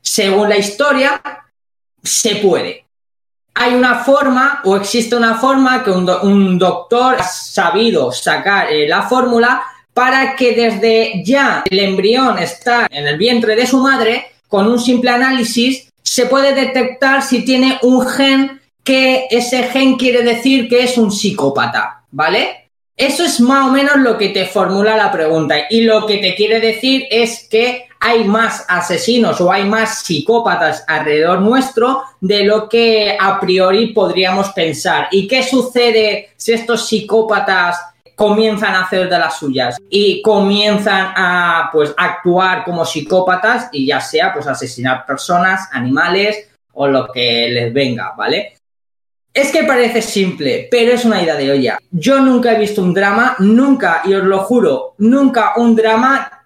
Según la historia, se puede hay una forma o existe una forma que un, doctor ha sabido sacar eh, la fórmula para que desde ya el embrión está en el vientre de su madre, con un simple análisis se puede detectar si tiene un gen que ese gen quiere decir que es un psicópata, ¿vale? Eso es más o menos lo que te formula la pregunta y lo que te quiere decir es que hay más asesinos o hay más psicópatas alrededor nuestro de lo que a priori podríamos pensar. ¿Y qué sucede si estos psicópatas comienzan a hacer de las suyas y comienzan a pues actuar como psicópatas y ya sea pues asesinar personas, animales o lo que les venga, ¿vale? Es que parece simple, pero es una idea de olla. Yo nunca he visto un drama, nunca, y os lo juro, nunca un drama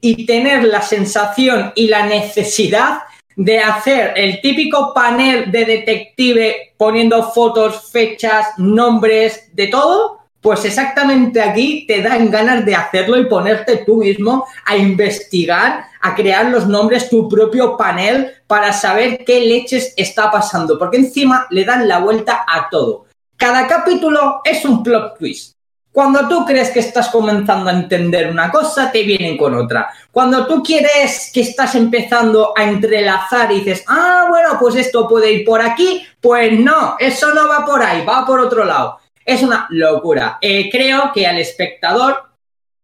y tener la sensación y la necesidad de hacer el típico panel de detective poniendo fotos, fechas, nombres, de todo, pues exactamente aquí te dan ganas de hacerlo y ponerte tú mismo a investigar, a crear los nombres, tu propio panel para saber qué leches está pasando, porque encima le dan la vuelta a todo. Cada capítulo es un plot twist. Cuando tú crees que estás comenzando a entender una cosa, te vienen con otra. Cuando tú quieres que estás empezando a entrelazar y dices, ah, bueno, pues esto puede ir por aquí, pues no, eso no va por ahí, va por otro lado. Es una locura. Eh, creo que al espectador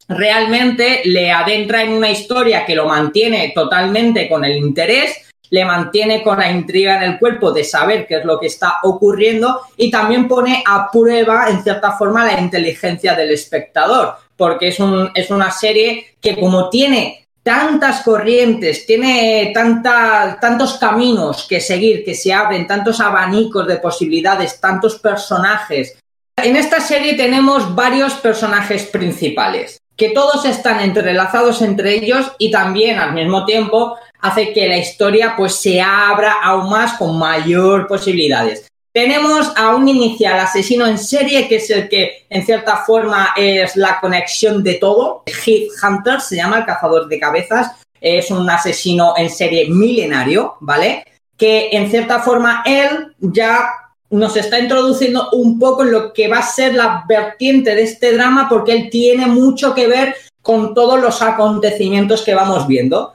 realmente le adentra en una historia que lo mantiene totalmente con el interés le mantiene con la intriga en el cuerpo de saber qué es lo que está ocurriendo y también pone a prueba, en cierta forma, la inteligencia del espectador, porque es, un, es una serie que como tiene tantas corrientes, tiene tanta, tantos caminos que seguir, que se abren, tantos abanicos de posibilidades, tantos personajes. En esta serie tenemos varios personajes principales, que todos están entrelazados entre ellos y también al mismo tiempo hace que la historia pues se abra aún más con mayor posibilidades. Tenemos a un inicial asesino en serie que es el que en cierta forma es la conexión de todo. Heath Hunter se llama el cazador de cabezas. Es un asesino en serie milenario, ¿vale? que en cierta forma él ya nos está introduciendo un poco en lo que va a ser la vertiente de este drama porque él tiene mucho que ver con todos los acontecimientos que vamos viendo.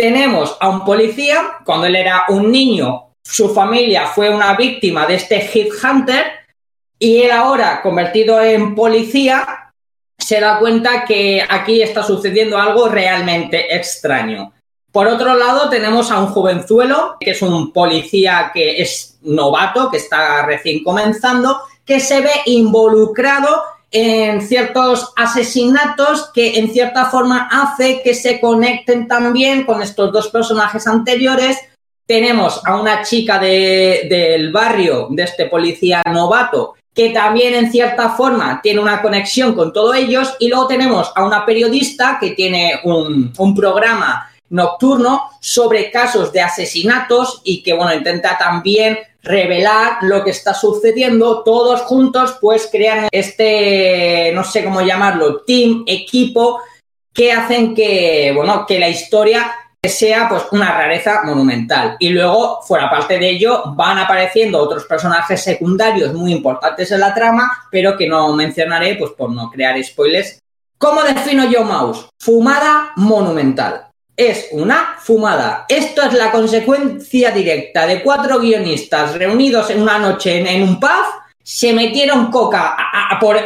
Tenemos a un policía, cuando él era un niño, su familia fue una víctima de este hit hunter y él ahora, convertido en policía, se da cuenta que aquí está sucediendo algo realmente extraño. Por otro lado, tenemos a un jovenzuelo, que es un policía que es novato, que está recién comenzando, que se ve involucrado en ciertos asesinatos que en cierta forma hace que se conecten también con estos dos personajes anteriores. Tenemos a una chica del barrio, de este policía novato, que también en cierta forma tiene una conexión con todos ellos. Y luego tenemos a una periodista que tiene un, un programa nocturno sobre casos de asesinatos y que, bueno, intenta también revelar lo que está sucediendo. Todos juntos, pues, crean este, no sé cómo llamarlo, team, equipo, que hacen que, bueno, que la historia sea pues una rareza monumental. Y luego, fuera parte de ello, van apareciendo otros personajes secundarios muy importantes en la trama, pero que no mencionaré pues por no crear spoilers. ¿Cómo defino yo Mouse? Fumada monumental es una fumada. Esto es la consecuencia directa de cuatro guionistas reunidos en una noche en, un pub, se metieron coca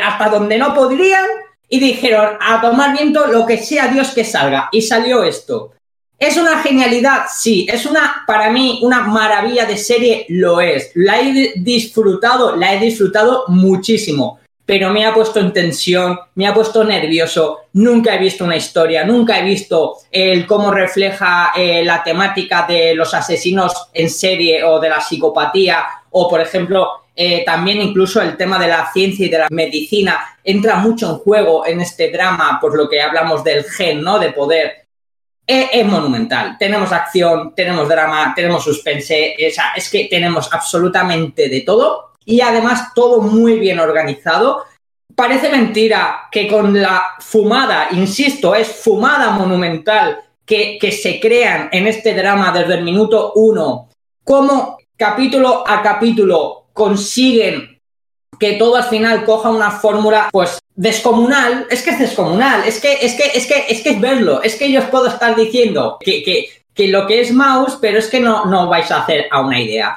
hasta donde no podrían y dijeron a tomar viento lo que sea Dios que salga. Y salió esto. ¿Es una genialidad? Sí. ¿Es una, para mí, una maravilla de serie? Lo es. La he disfrutado, la he disfrutado muchísimo pero me ha puesto en tensión, me ha puesto nervioso. Nunca he visto una historia, nunca he visto el cómo refleja eh, la temática de los asesinos en serie o de la psicopatía o, por ejemplo, eh, también incluso el tema de la ciencia y de la medicina entra mucho en juego en este drama, por lo que hablamos del gen, ¿no? De poder. Eh, es monumental. Tenemos acción, tenemos drama, tenemos suspense. es que tenemos absolutamente de todo y además todo muy bien organizado. Parece mentira que con la fumada, insisto, es fumada monumental que, que se crean en este drama desde el minuto uno, como capítulo a capítulo consiguen que todo al final coja una fórmula pues descomunal, es que es descomunal, es que es que es que es que es verlo, es que yo os puedo estar diciendo que, que, que lo que es mouse, pero es que no, no vais a hacer a una idea.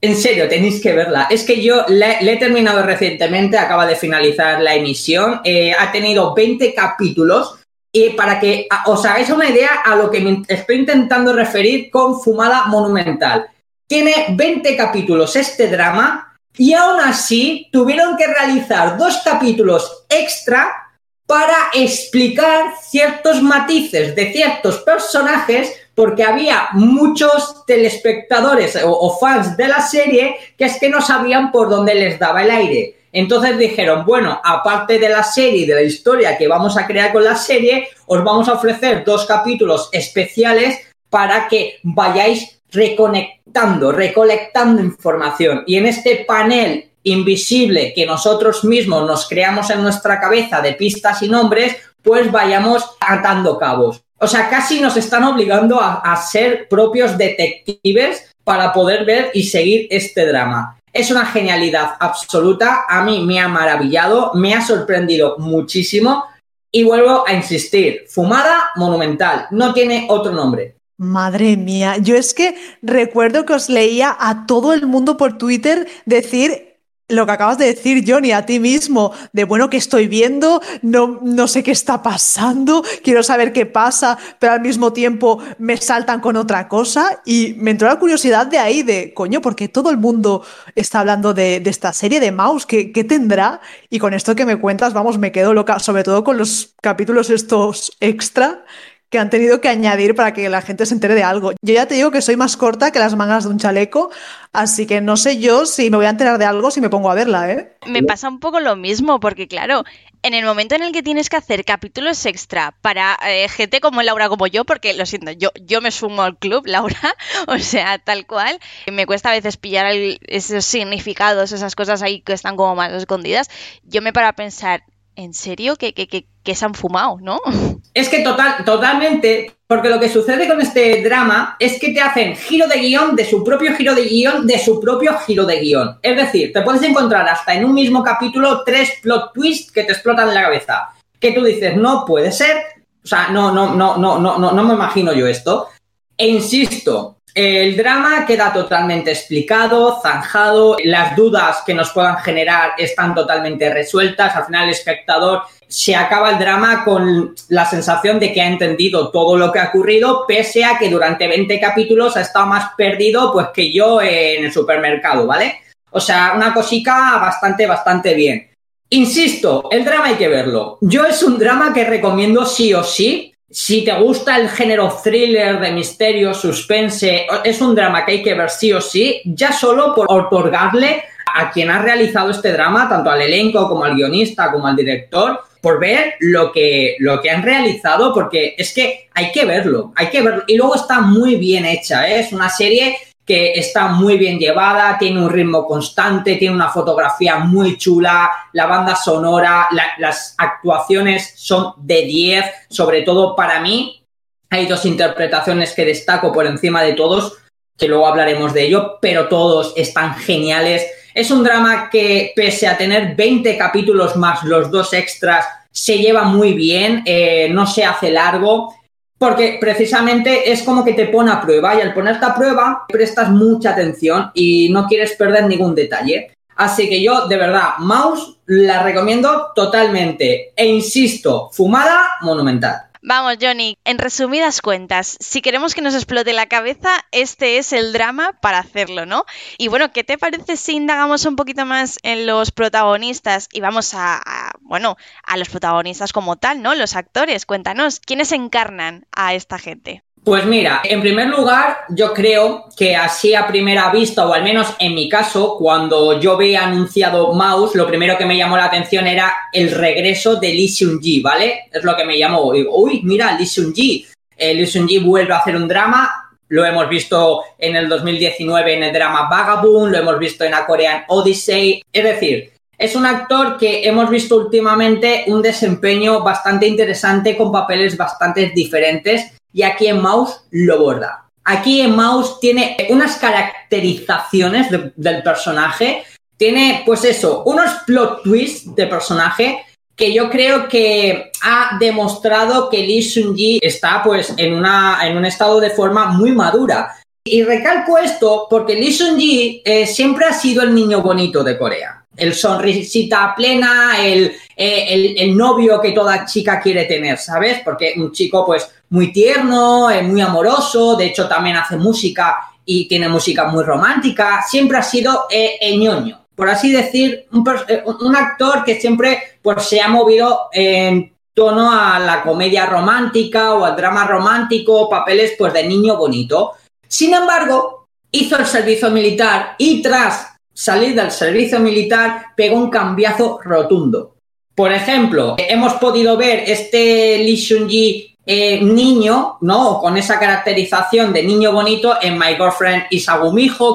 En serio, tenéis que verla. Es que yo le, he terminado recientemente, acaba de finalizar la emisión. Eh, ha tenido 20 capítulos. Y para que os hagáis una idea a lo que me estoy intentando referir con Fumada Monumental. Tiene 20 capítulos este drama y aún así tuvieron que realizar dos capítulos extra para explicar ciertos matices de ciertos personajes porque había muchos telespectadores o, fans de la serie que es que no sabían por dónde les daba el aire. Entonces dijeron, bueno, aparte de la serie y de la historia que vamos a crear con la serie, os vamos a ofrecer dos capítulos especiales para que vayáis reconectando, recolectando información. Y en este panel invisible que nosotros mismos nos creamos en nuestra cabeza de pistas y nombres, pues vayamos atando cabos. O sea, casi nos están obligando a, ser propios detectives para poder ver y seguir este drama. Es una genialidad absoluta, a mí me ha maravillado, me ha sorprendido muchísimo y vuelvo a insistir, fumada monumental, no tiene otro nombre. Madre mía, yo es que recuerdo que os leía a todo el mundo por Twitter decir lo que acabas de decir, Johnny, a ti mismo, de bueno, que estoy viendo? No, no sé qué está pasando, quiero saber qué pasa, pero al mismo tiempo me saltan con otra cosa y me entró la curiosidad de ahí, de coño, porque todo el mundo está hablando de, esta serie de Mouse? ¿Qué, ¿Qué tendrá? Y con esto que me cuentas, vamos, me quedo loca, sobre todo con los capítulos estos extra que han tenido que añadir para que la gente se entere de algo. Yo ya te digo que soy más corta que las mangas de un chaleco, así que no sé yo si me voy a enterar de algo si me pongo a verla, ¿eh? Me pasa un poco lo mismo, porque claro, en el momento en el que tienes que hacer capítulos extra para eh, gente como Laura, como yo, porque lo siento, yo, yo me sumo al club, [laughs] Laura, o sea, tal cual, me cuesta a veces pillar esos significados, esas cosas ahí que están como más escondidas, yo me paro a pensar, ¿en serio? Que, que, que, se han fumado, ¿no? [laughs] Es que total, totalmente, porque lo que sucede con este drama es que te hacen giro de guion de su propio giro de guion de su propio giro de guion. Es decir, te puedes encontrar hasta en un mismo capítulo tres plot twists que te explotan en la cabeza. Que tú dices, no puede ser. O sea, no, no, no, no, no, no, no me imagino yo esto. E insisto, el drama queda totalmente explicado, zanjado, las dudas que nos puedan generar están totalmente resueltas, al final el espectador se acaba el drama con la sensación de que ha entendido todo lo que ha ocurrido, pese a que durante 20 capítulos ha estado más perdido pues que yo en el supermercado, ¿vale? O sea, una cosica bastante, bastante bien. Insisto, el drama hay que verlo. Yo es un drama que recomiendo sí o sí, si te gusta el género thriller de misterio, suspense, es un drama que hay que ver sí o sí, ya solo por otorgarle a quien ha realizado este drama, tanto al elenco como al guionista, como al director, por ver lo que, lo que han realizado, porque es que hay que verlo, hay que verlo. Y luego está muy bien hecha, ¿eh? es una serie que está muy bien llevada, tiene un ritmo constante, tiene una fotografía muy chula, la banda sonora, las actuaciones son de 10, sobre todo para mí. Hay dos interpretaciones que destaco por encima de todos, que luego hablaremos de ello, pero todos están geniales. Es un drama que, pese a tener 20 capítulos más los dos extras, se lleva muy bien, eh, no se hace largo porque precisamente es como que te pone a prueba y al ponerte a prueba prestas mucha atención y no quieres perder ningún detalle. Así que yo, de verdad, Mouse la recomiendo totalmente. E insisto, fumada monumental. Vamos, Johnny, en resumidas cuentas, si queremos que nos explote la cabeza, este es el drama para hacerlo, ¿no? Y bueno, ¿qué te parece si indagamos un poquito más en los protagonistas y vamos a, bueno, a los protagonistas como tal, ¿no? Los actores, cuéntanos, ¿quiénes encarnan a esta gente? Pues mira, en primer lugar, yo creo que así a primera vista, o al menos en mi caso, cuando yo veía anunciado Mouse, lo primero que me llamó la atención era el regreso de Lee Seung-ji, ¿vale? Es lo que me llamó. Uy, mira, Lee Seung-ji. Eh, Lee Seung-ji vuelve a hacer un drama. Lo hemos visto en el 2019 en el drama Vagabond, lo hemos visto en A Korean Odyssey. Es decir, es un actor que hemos visto últimamente un desempeño bastante interesante con papeles bastante diferentes y aquí en Mouse lo borda. Aquí en Mouse tiene unas caracterizaciones del personaje, tiene pues eso, unos plot twists de personaje que yo creo que ha demostrado que Lee Seung-ji está pues en, una, en un estado de forma muy madura. Y recalco esto porque Lee Seung-ji eh, siempre ha sido el niño bonito de Corea. El sonrisita plena, el, eh, el, novio que toda chica quiere tener, ¿sabes? Porque un chico pues muy tierno, es muy amoroso, de hecho también hace música y tiene música muy romántica, siempre ha sido eh, el ñoño, por así decir, eh, un, actor que siempre pues, se ha movido en tono a la comedia romántica o al drama romántico, papeles pues de niño bonito. Sin embargo, hizo el servicio militar y tras salir del servicio militar pegó un cambiazo rotundo. Por ejemplo, hemos podido ver este Lee Seung-ji eh, niño, ¿no? Con esa caracterización de niño bonito en My Girlfriend is a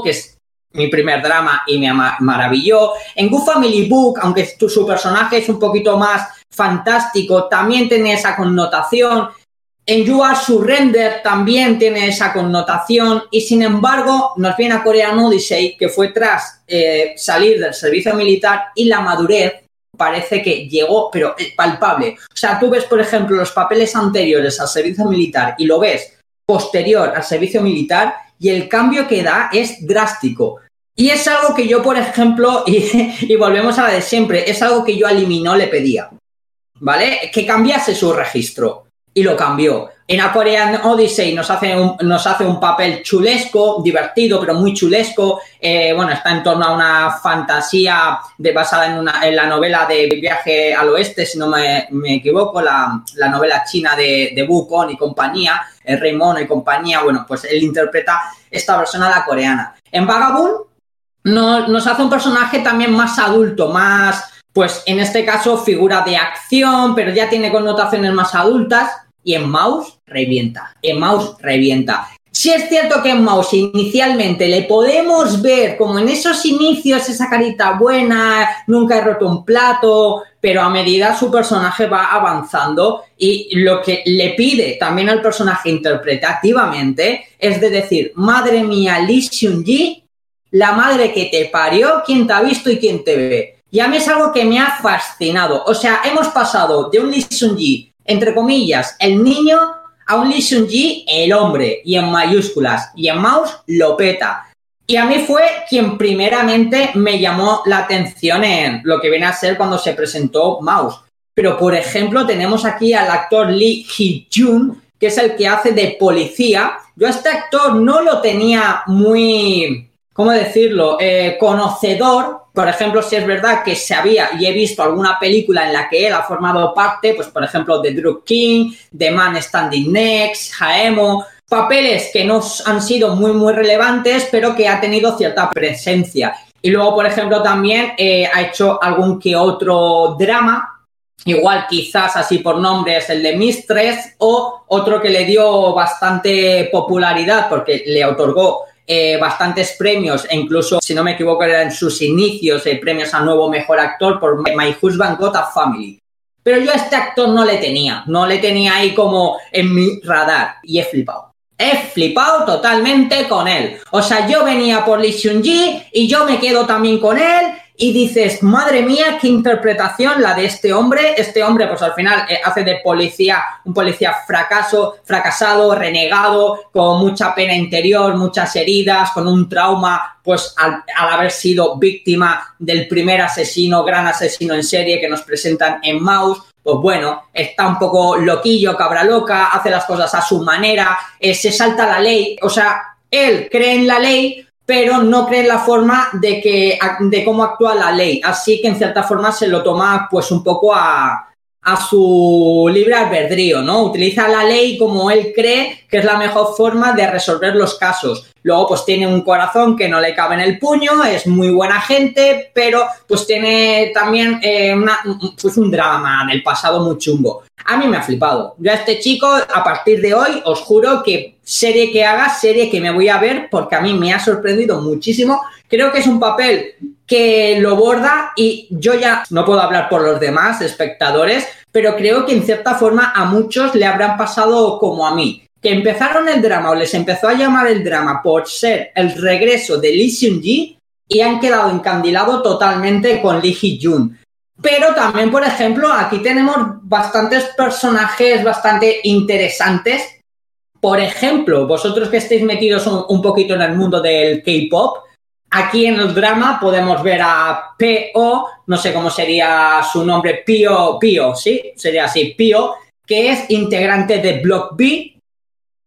que es mi primer drama y me maravilló. En Good Family Book, aunque su personaje es un poquito más fantástico, también tiene esa connotación. En You Are Surrender también tiene esa connotación y sin embargo nos viene a Korean Odyssey que fue tras eh, salir del servicio militar y la madurez parece que llegó, pero palpable. O sea, tú ves, por ejemplo, los papeles anteriores al servicio militar y lo ves posterior al servicio militar y el cambio que da es drástico. Y es algo que yo, por ejemplo, [laughs] y, volvemos a la de siempre, es algo que yo a Liminó le pedía, ¿vale? Que cambiase su registro y lo cambió. En A Korean Odyssey nos hace un, nos hace un papel chulesco, divertido, pero muy chulesco. Eh, bueno, está en torno a una fantasía de, basada en, una, en la novela de Viaje al Oeste, si no me, equivoco, la, novela china de, de y compañía, el Rey Mono y compañía. Bueno, pues él interpreta esta versión a la coreana. En Vagabond nos hace un personaje también más adulto, más, pues en este caso figura de acción, pero ya tiene connotaciones más adultas y en Mouse revienta. En Mouse revienta. Si es cierto que en Mouse inicialmente le podemos ver como en esos inicios esa carita buena, nunca he roto un plato, pero a medida su personaje va avanzando y lo que le pide también al personaje interpretativamente es de decir, madre mía, Lee Seung-ji, la madre que te parió, quién te ha visto y quién te ve. Y a mí es algo que me ha fascinado. O sea, hemos pasado de un Lee Seung-ji, entre comillas, el niño, a un Lee Seung-ji, el hombre, y en mayúsculas, y en mouse lo peta. Y a mí fue quien primeramente me llamó la atención en lo que viene a ser cuando se presentó Mouse. Pero, por ejemplo, tenemos aquí al actor Lee Hee-jun, que es el que hace de policía. Yo a este actor no lo tenía muy, ¿cómo decirlo?, eh, conocedor. Por ejemplo, si es verdad que se había y he visto alguna película en la que él ha formado parte, pues por ejemplo, The Drug King, The Man Standing Next, Jaemo, papeles que no han sido muy, muy relevantes, pero que ha tenido cierta presencia. Y luego, por ejemplo, también eh, ha hecho algún que otro drama, igual quizás así por nombre es el de Mistress, o otro que le dio bastante popularidad porque le otorgó eh, bastantes premios, e incluso, si no me equivoco, era en sus inicios, eh, premios a nuevo mejor actor por My Husband Got a Family. Pero yo a este actor no le tenía, no le tenía ahí como en mi radar y he flipado. He flipado totalmente con él. O sea, yo venía por Lee Seung-ji y yo me quedo también con él y dices, madre mía, qué interpretación la de este hombre. Este hombre, pues al final eh, hace de policía, un policía fracaso, fracasado, renegado, con mucha pena interior, muchas heridas, con un trauma, pues al, haber sido víctima del primer asesino, gran asesino en serie que nos presentan en Mouse. Pues bueno, está un poco loquillo, cabra loca, hace las cosas a su manera, eh, se salta la ley, o sea, él cree en la ley, pero no cree en la forma de, que, de cómo actúa la ley. Así que en cierta forma se lo toma pues un poco a, a su libre albedrío, ¿no? Utiliza la ley como él cree que es la mejor forma de resolver los casos. Luego, pues tiene un corazón que no le cabe en el puño, es muy buena gente, pero pues tiene también eh, pues un drama del pasado muy chungo. A mí me ha flipado. Yo a este chico, a partir de hoy, os juro que serie que haga, serie que me voy a ver, porque a mí me ha sorprendido muchísimo. Creo que es un papel que lo borda y yo ya no puedo hablar por los demás espectadores, pero creo que en cierta forma a muchos le habrán pasado como a mí que empezaron el drama o les empezó a llamar el drama por ser el regreso de Lee Seung-ji y han quedado encandilados totalmente con Lee Hee-jun. Pero también, por ejemplo, aquí tenemos bastantes personajes bastante interesantes. Por ejemplo, vosotros que estáis metidos un, poquito en el mundo del K-pop, aquí en el drama podemos ver a P.O., no sé cómo sería su nombre, Pio, Pio, ¿sí? Sería así, Pio, que es integrante de Block B,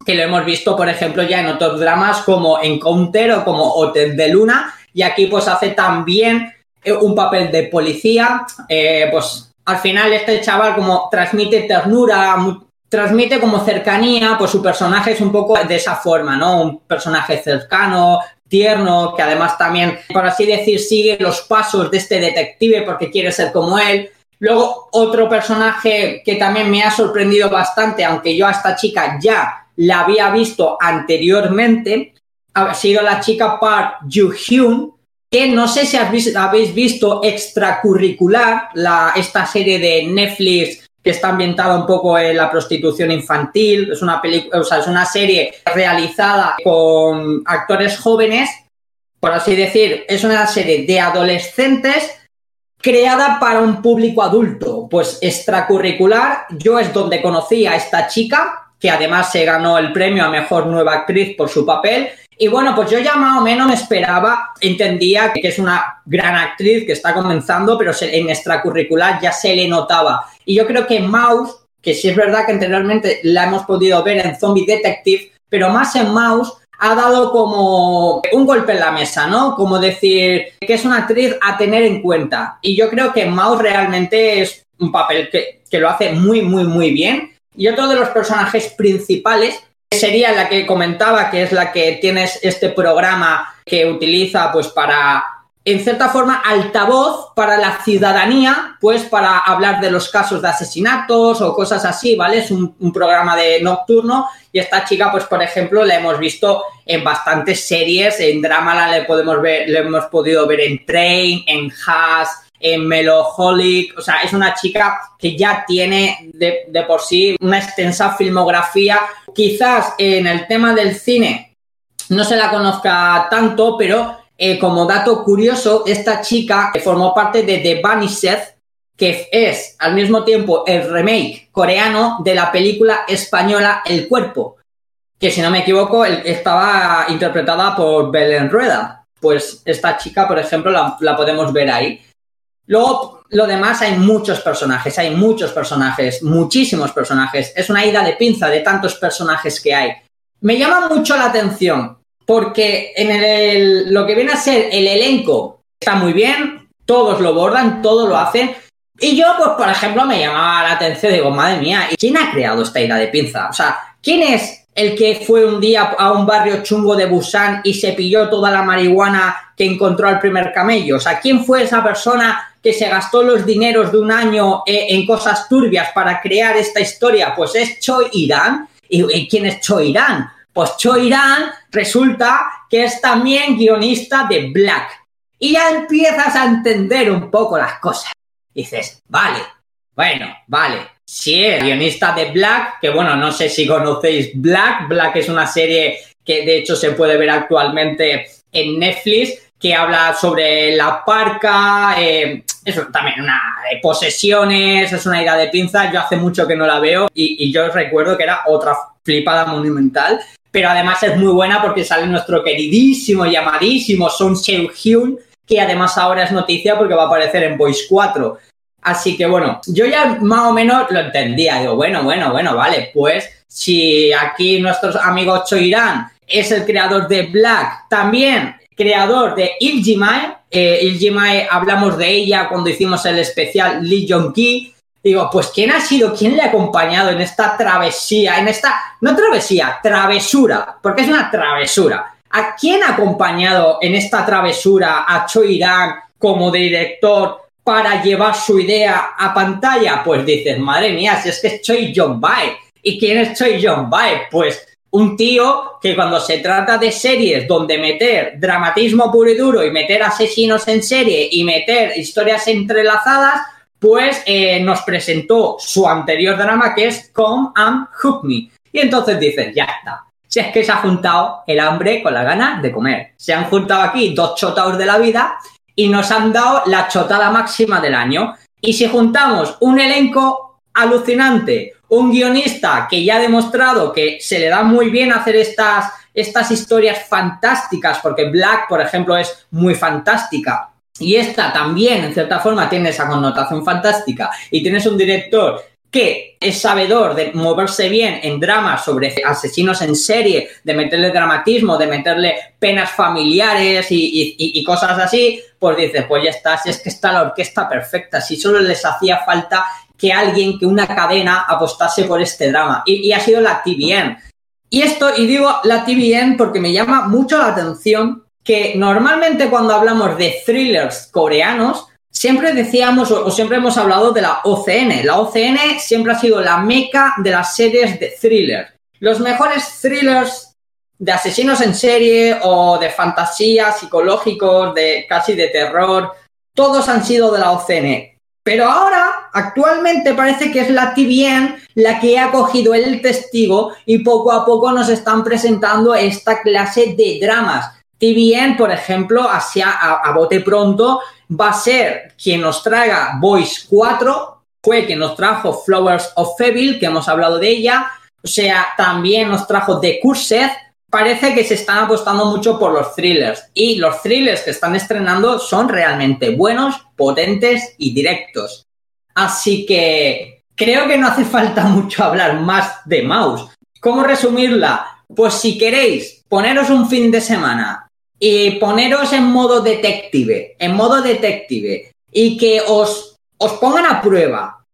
que lo hemos visto, por ejemplo, ya en otros dramas como Encounter o como Hotel de Luna, y aquí pues hace también eh, un papel de policía, eh, pues al final este chaval como transmite ternura, transmite como cercanía, pues su personaje es un poco de esa forma, ¿no? Un personaje cercano, tierno, que además también, por así decir, sigue los pasos de este detective porque quiere ser como él. Luego, otro personaje que también me ha sorprendido bastante, aunque yo a esta chica ya la había visto anteriormente, ha sido la chica Park Ju-hyun, que no sé si habéis visto extracurricular, la, esta serie de Netflix que está ambientada un poco en la prostitución infantil, es una, o sea, es una serie realizada con actores jóvenes, por así decir, es una serie de adolescentes creada para un público adulto, pues extracurricular, yo es donde conocí a esta chica, que además se ganó el premio a Mejor Nueva Actriz por su papel. Y bueno, pues yo ya más o menos me esperaba, entendía que es una gran actriz que está comenzando, pero en extracurricular ya se le notaba. Y yo creo que Mouse, que sí es verdad que anteriormente la hemos podido ver en Zombie Detective, pero más en Mouse ha dado como un golpe en la mesa, ¿no? Como decir que es una actriz a tener en cuenta. Y yo creo que Mouse realmente es un papel que, que lo hace muy, muy, muy bien y otro de los personajes principales sería la que comentaba, que es la que tienes este programa que utiliza pues para en cierta forma, altavoz para la ciudadanía, pues para hablar de los casos de asesinatos o cosas así, ¿vale? Es un, programa de nocturno y esta chica, pues por ejemplo, la hemos visto en bastantes series, en drama la le podemos ver, le hemos podido ver en Train, en Has, en Meloholic, o sea, es una chica que ya tiene de por sí una extensa filmografía, quizás en el tema del cine no se la conozca tanto, pero eh, como dato curioso, esta chica formó parte de The Vanished, que es al mismo tiempo el remake coreano de la película española El Cuerpo, que si no me equivoco estaba interpretada por Belén Rueda. Pues esta chica, por ejemplo, la, la podemos ver ahí. Luego, lo demás, hay muchos personajes, hay muchos personajes, muchísimos personajes. Es una ida de pinza de tantos personajes que hay. Me llama mucho la atención porque en el, lo que viene a ser el elenco está muy bien, todos lo bordan, todos lo hacen. Y yo, pues, por ejemplo, me llamaba la atención, digo, madre mía, ¿quién ha creado esta idea de pinza? O sea, ¿quién es el que fue un día a un barrio chungo de Busan y se pilló toda la marihuana que encontró al primer camello? O sea, ¿quién fue esa persona que se gastó los dineros de un año eh, en cosas turbias para crear esta historia? Pues es Choi Irán. ¿Y quién es Choi Irán? Pues Cho Irán resulta que es también guionista de Black. Y ya empiezas a entender un poco las cosas. dices, vale, bueno, vale. Si es guionista de Black, que bueno, no sé si conocéis Black. Black es una serie que de hecho se puede ver actualmente en Netflix, que habla sobre la parca, eh, es también una de posesiones, es una idea de pinza. Yo hace mucho que no la veo y, y yo recuerdo que era otra flipada monumental pero además es muy buena porque sale nuestro queridísimo, llamadísimo Son Seung-hyun, que además ahora es noticia porque va a aparecer en Voice 4. Así que bueno, yo ya más o menos lo entendía. Digo, bueno, bueno, bueno, vale, pues si aquí nuestros amigos Choirán es el creador de Black, también creador de Iljimae, eh, Iljimae hablamos de ella cuando hicimos el especial Lee Jong-ki, Digo, pues ¿quién ha sido, quién le ha acompañado en esta travesía, en esta, no travesía, travesura, porque es una travesura. ¿A quién ha acompañado en esta travesura a Choi Irán como director para llevar su idea a pantalla? Pues dices, madre mía, si es que es Choi Jong Bai. ¿Y quién es Choi Jong Bai? Pues un tío que cuando se trata de series donde meter dramatismo puro y duro y meter asesinos en serie y meter historias entrelazadas, pues eh, nos presentó su anterior drama que es Come and Hook Me. Y entonces dicen, ya está. Si es que se ha juntado el hambre con la gana de comer. Se han juntado aquí dos chotados de la vida y nos han dado la chotada máxima del año. Y si juntamos un elenco alucinante, un guionista que ya ha demostrado que se le da muy bien hacer estas, estas historias fantásticas, porque Black, por ejemplo, es muy fantástica, y esta también, en cierta forma, tiene esa connotación fantástica. Y tienes un director que es sabedor de moverse bien en dramas sobre asesinos en serie, de meterle dramatismo, de meterle penas familiares y, cosas así, pues dice, pues ya está, si es que está la orquesta perfecta, si solo les hacía falta que alguien, que una cadena apostase por este drama. Y, ha sido la TVN. Y esto, y digo la TVN porque me llama mucho la atención que normalmente cuando hablamos de thrillers coreanos, siempre decíamos o, siempre hemos hablado de la OCN. La OCN siempre ha sido la meca de las series de thriller. Los mejores thrillers de asesinos en serie o de fantasía, psicológicos, de casi de terror, todos han sido de la OCN. Pero ahora, actualmente parece que es la TVN la que ha cogido el testigo y poco a poco nos están presentando esta clase de dramas. TVN, por ejemplo, hacia, a, bote pronto, va a ser quien nos traiga Voice 4, fue quien nos trajo Flowers of Feville, que hemos hablado de ella, o sea, también nos trajo The Cursed, parece que se están apostando mucho por los thrillers y los thrillers que están estrenando son realmente buenos, potentes y directos. Así que creo que no hace falta [laughs] mucho hablar más de Mouse. ¿Cómo resumirla? Pues si queréis poneros un fin de semana y poneros en modo detective, en modo detective, y que os, os pongan a prueba.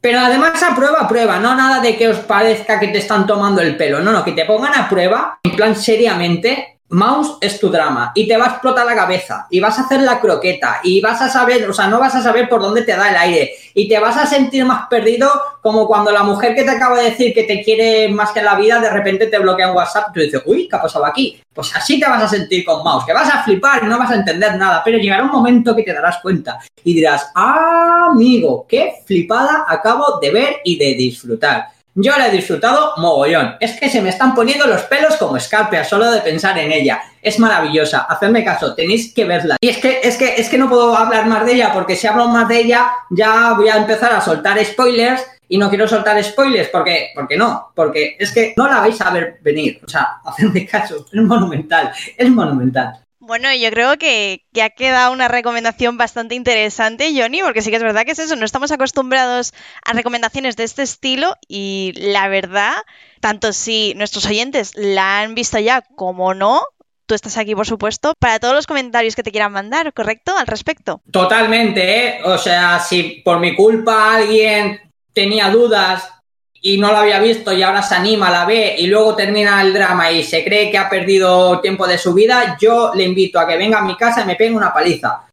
Pero además a prueba, a prueba, no nada de que os parezca que te están tomando el pelo, no, no, que te pongan a prueba, en plan seriamente, Mouse es tu drama y te va a explotar la cabeza y vas a hacer la croqueta y vas a saber, o sea, no vas a saber por dónde te da el aire y te vas a sentir más perdido como cuando la mujer que te acaba de decir que te quiere más que la vida de repente te bloquea en WhatsApp y tú dices, uy, ¿qué ha pasado aquí? Pues así te vas a sentir con Mouse, que vas a flipar y no vas a entender nada, pero llegará un momento que te darás cuenta y dirás, ah, amigo, qué flipada acabo de ver y de disfrutar. Yo la he disfrutado mogollón. Es que se me están poniendo los pelos como escarpias solo de pensar en ella. Es maravillosa. Hacedme caso, tenéis que verla. Y es que, es que, es que no puedo hablar más de ella porque si hablo más de ella ya voy a empezar a soltar spoilers y no quiero soltar spoilers porque, porque no, porque es que no la vais a ver venir. O sea, hacedme caso, es monumental, es monumental. Bueno, yo creo que, ha quedado una recomendación bastante interesante, Johnny, porque sí que es verdad que es eso, no estamos acostumbrados a recomendaciones de este estilo y la verdad, tanto si nuestros oyentes la han visto ya como no, tú estás aquí, por supuesto, para todos los comentarios que te quieran mandar, ¿correcto? Al respecto. Totalmente, ¿eh? O sea, si por mi culpa alguien tenía dudas y no lo había visto y ahora se anima, la ve y luego termina el drama y se cree que ha perdido tiempo de su vida, yo le invito a que venga a mi casa y me pegue una paliza.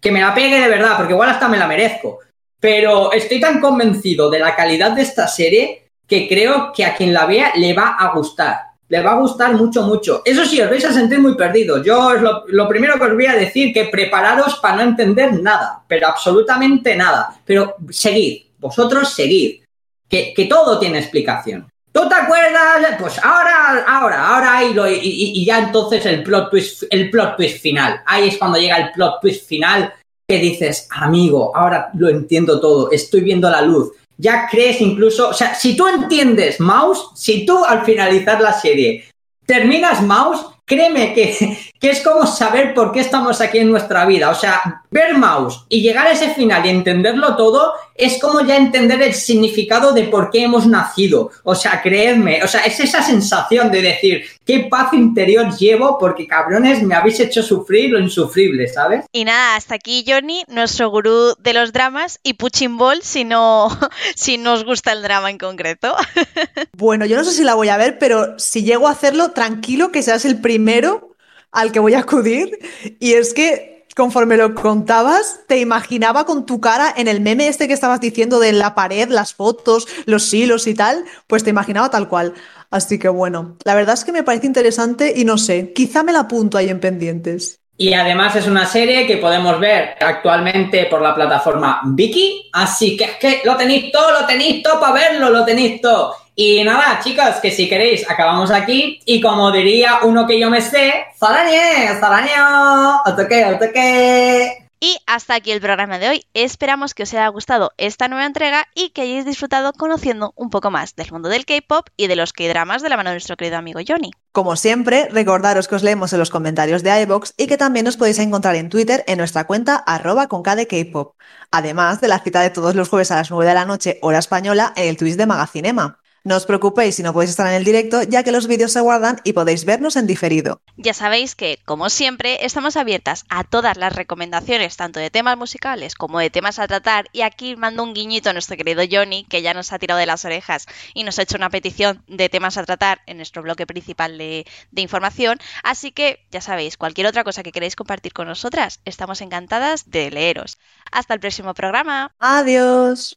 Que me la pegue de verdad, porque igual hasta me la merezco. Pero estoy tan convencido de la calidad de esta serie que creo que a quien la vea le va a gustar. Le va a gustar mucho, mucho. Eso sí, os vais a sentir muy perdidos. Yo lo, lo primero que os voy a decir que prepararos para no entender nada, pero absolutamente nada. Pero seguid, vosotros seguid que, todo tiene explicación. ¿Tú te acuerdas? Pues ahora, ahora, ahora y, lo, y, y, ya entonces el plot twist, el plot twist final. Ahí es cuando llega el plot twist final que dices, amigo, ahora lo entiendo todo, estoy viendo la luz. Ya crees incluso, o sea, si tú entiendes Mouse, si tú al finalizar la serie terminas Mouse, créeme que, que, es como saber por qué estamos aquí en nuestra vida. O sea, ver Mouse y llegar a ese final y entenderlo todo es como ya entender el significado de por qué hemos nacido. O sea, creedme, o sea, es esa sensación de decir, qué paz interior llevo porque cabrones me habéis hecho sufrir lo insufrible, ¿sabes? Y nada, hasta aquí Johnny, nuestro gurú de los dramas y Puching Ball si no [laughs] si nos gusta el drama en concreto. [laughs] bueno, yo no sé si la voy a ver, pero si llego a hacerlo, tranquilo que seas el primero al que voy a acudir y es que conforme lo contabas, te imaginaba con tu cara en el meme este que estabas diciendo de la pared, las fotos, los hilos y tal, pues te imaginaba tal cual. Así que bueno, la verdad es que me parece interesante y no sé, quizá me la apunto ahí en pendientes. Y además es una serie que podemos ver actualmente por la plataforma Viki, así que es que lo tenéis todo, lo tenéis todo para verlo, lo tenéis todo. Y nada, chicas, que si queréis, acabamos aquí. Y como diría uno que yo me sé, ¡Zarañe! ¡Zaraño! ¡O toque, o toque! Y hasta aquí el programa de hoy. Esperamos que os haya gustado esta nueva entrega y que hayáis disfrutado conociendo un poco más del mundo del K-pop y de los K-dramas de la mano de nuestro querido amigo Johnny. Como siempre, recordaros que os leemos en los comentarios de iBox y que también os podéis encontrar en Twitter en nuestra cuenta arroba con K-pop. Además de la cita de todos los jueves a las 9 de la noche, hora española, en el Twitch de Magacinema. No os preocupéis si no podéis estar en el directo, ya que los vídeos se guardan y podéis vernos en diferido. Ya sabéis que, como siempre, estamos abiertas a todas las recomendaciones, tanto de temas musicales como de temas a tratar. Y aquí mando un guiñito a nuestro querido Johnny, que ya nos ha tirado de las orejas y nos ha hecho una petición de temas a tratar en nuestro bloque principal de, de información. Así que, ya sabéis, cualquier otra cosa que queréis compartir con nosotras, estamos encantadas de leeros. Hasta el próximo programa. Adiós.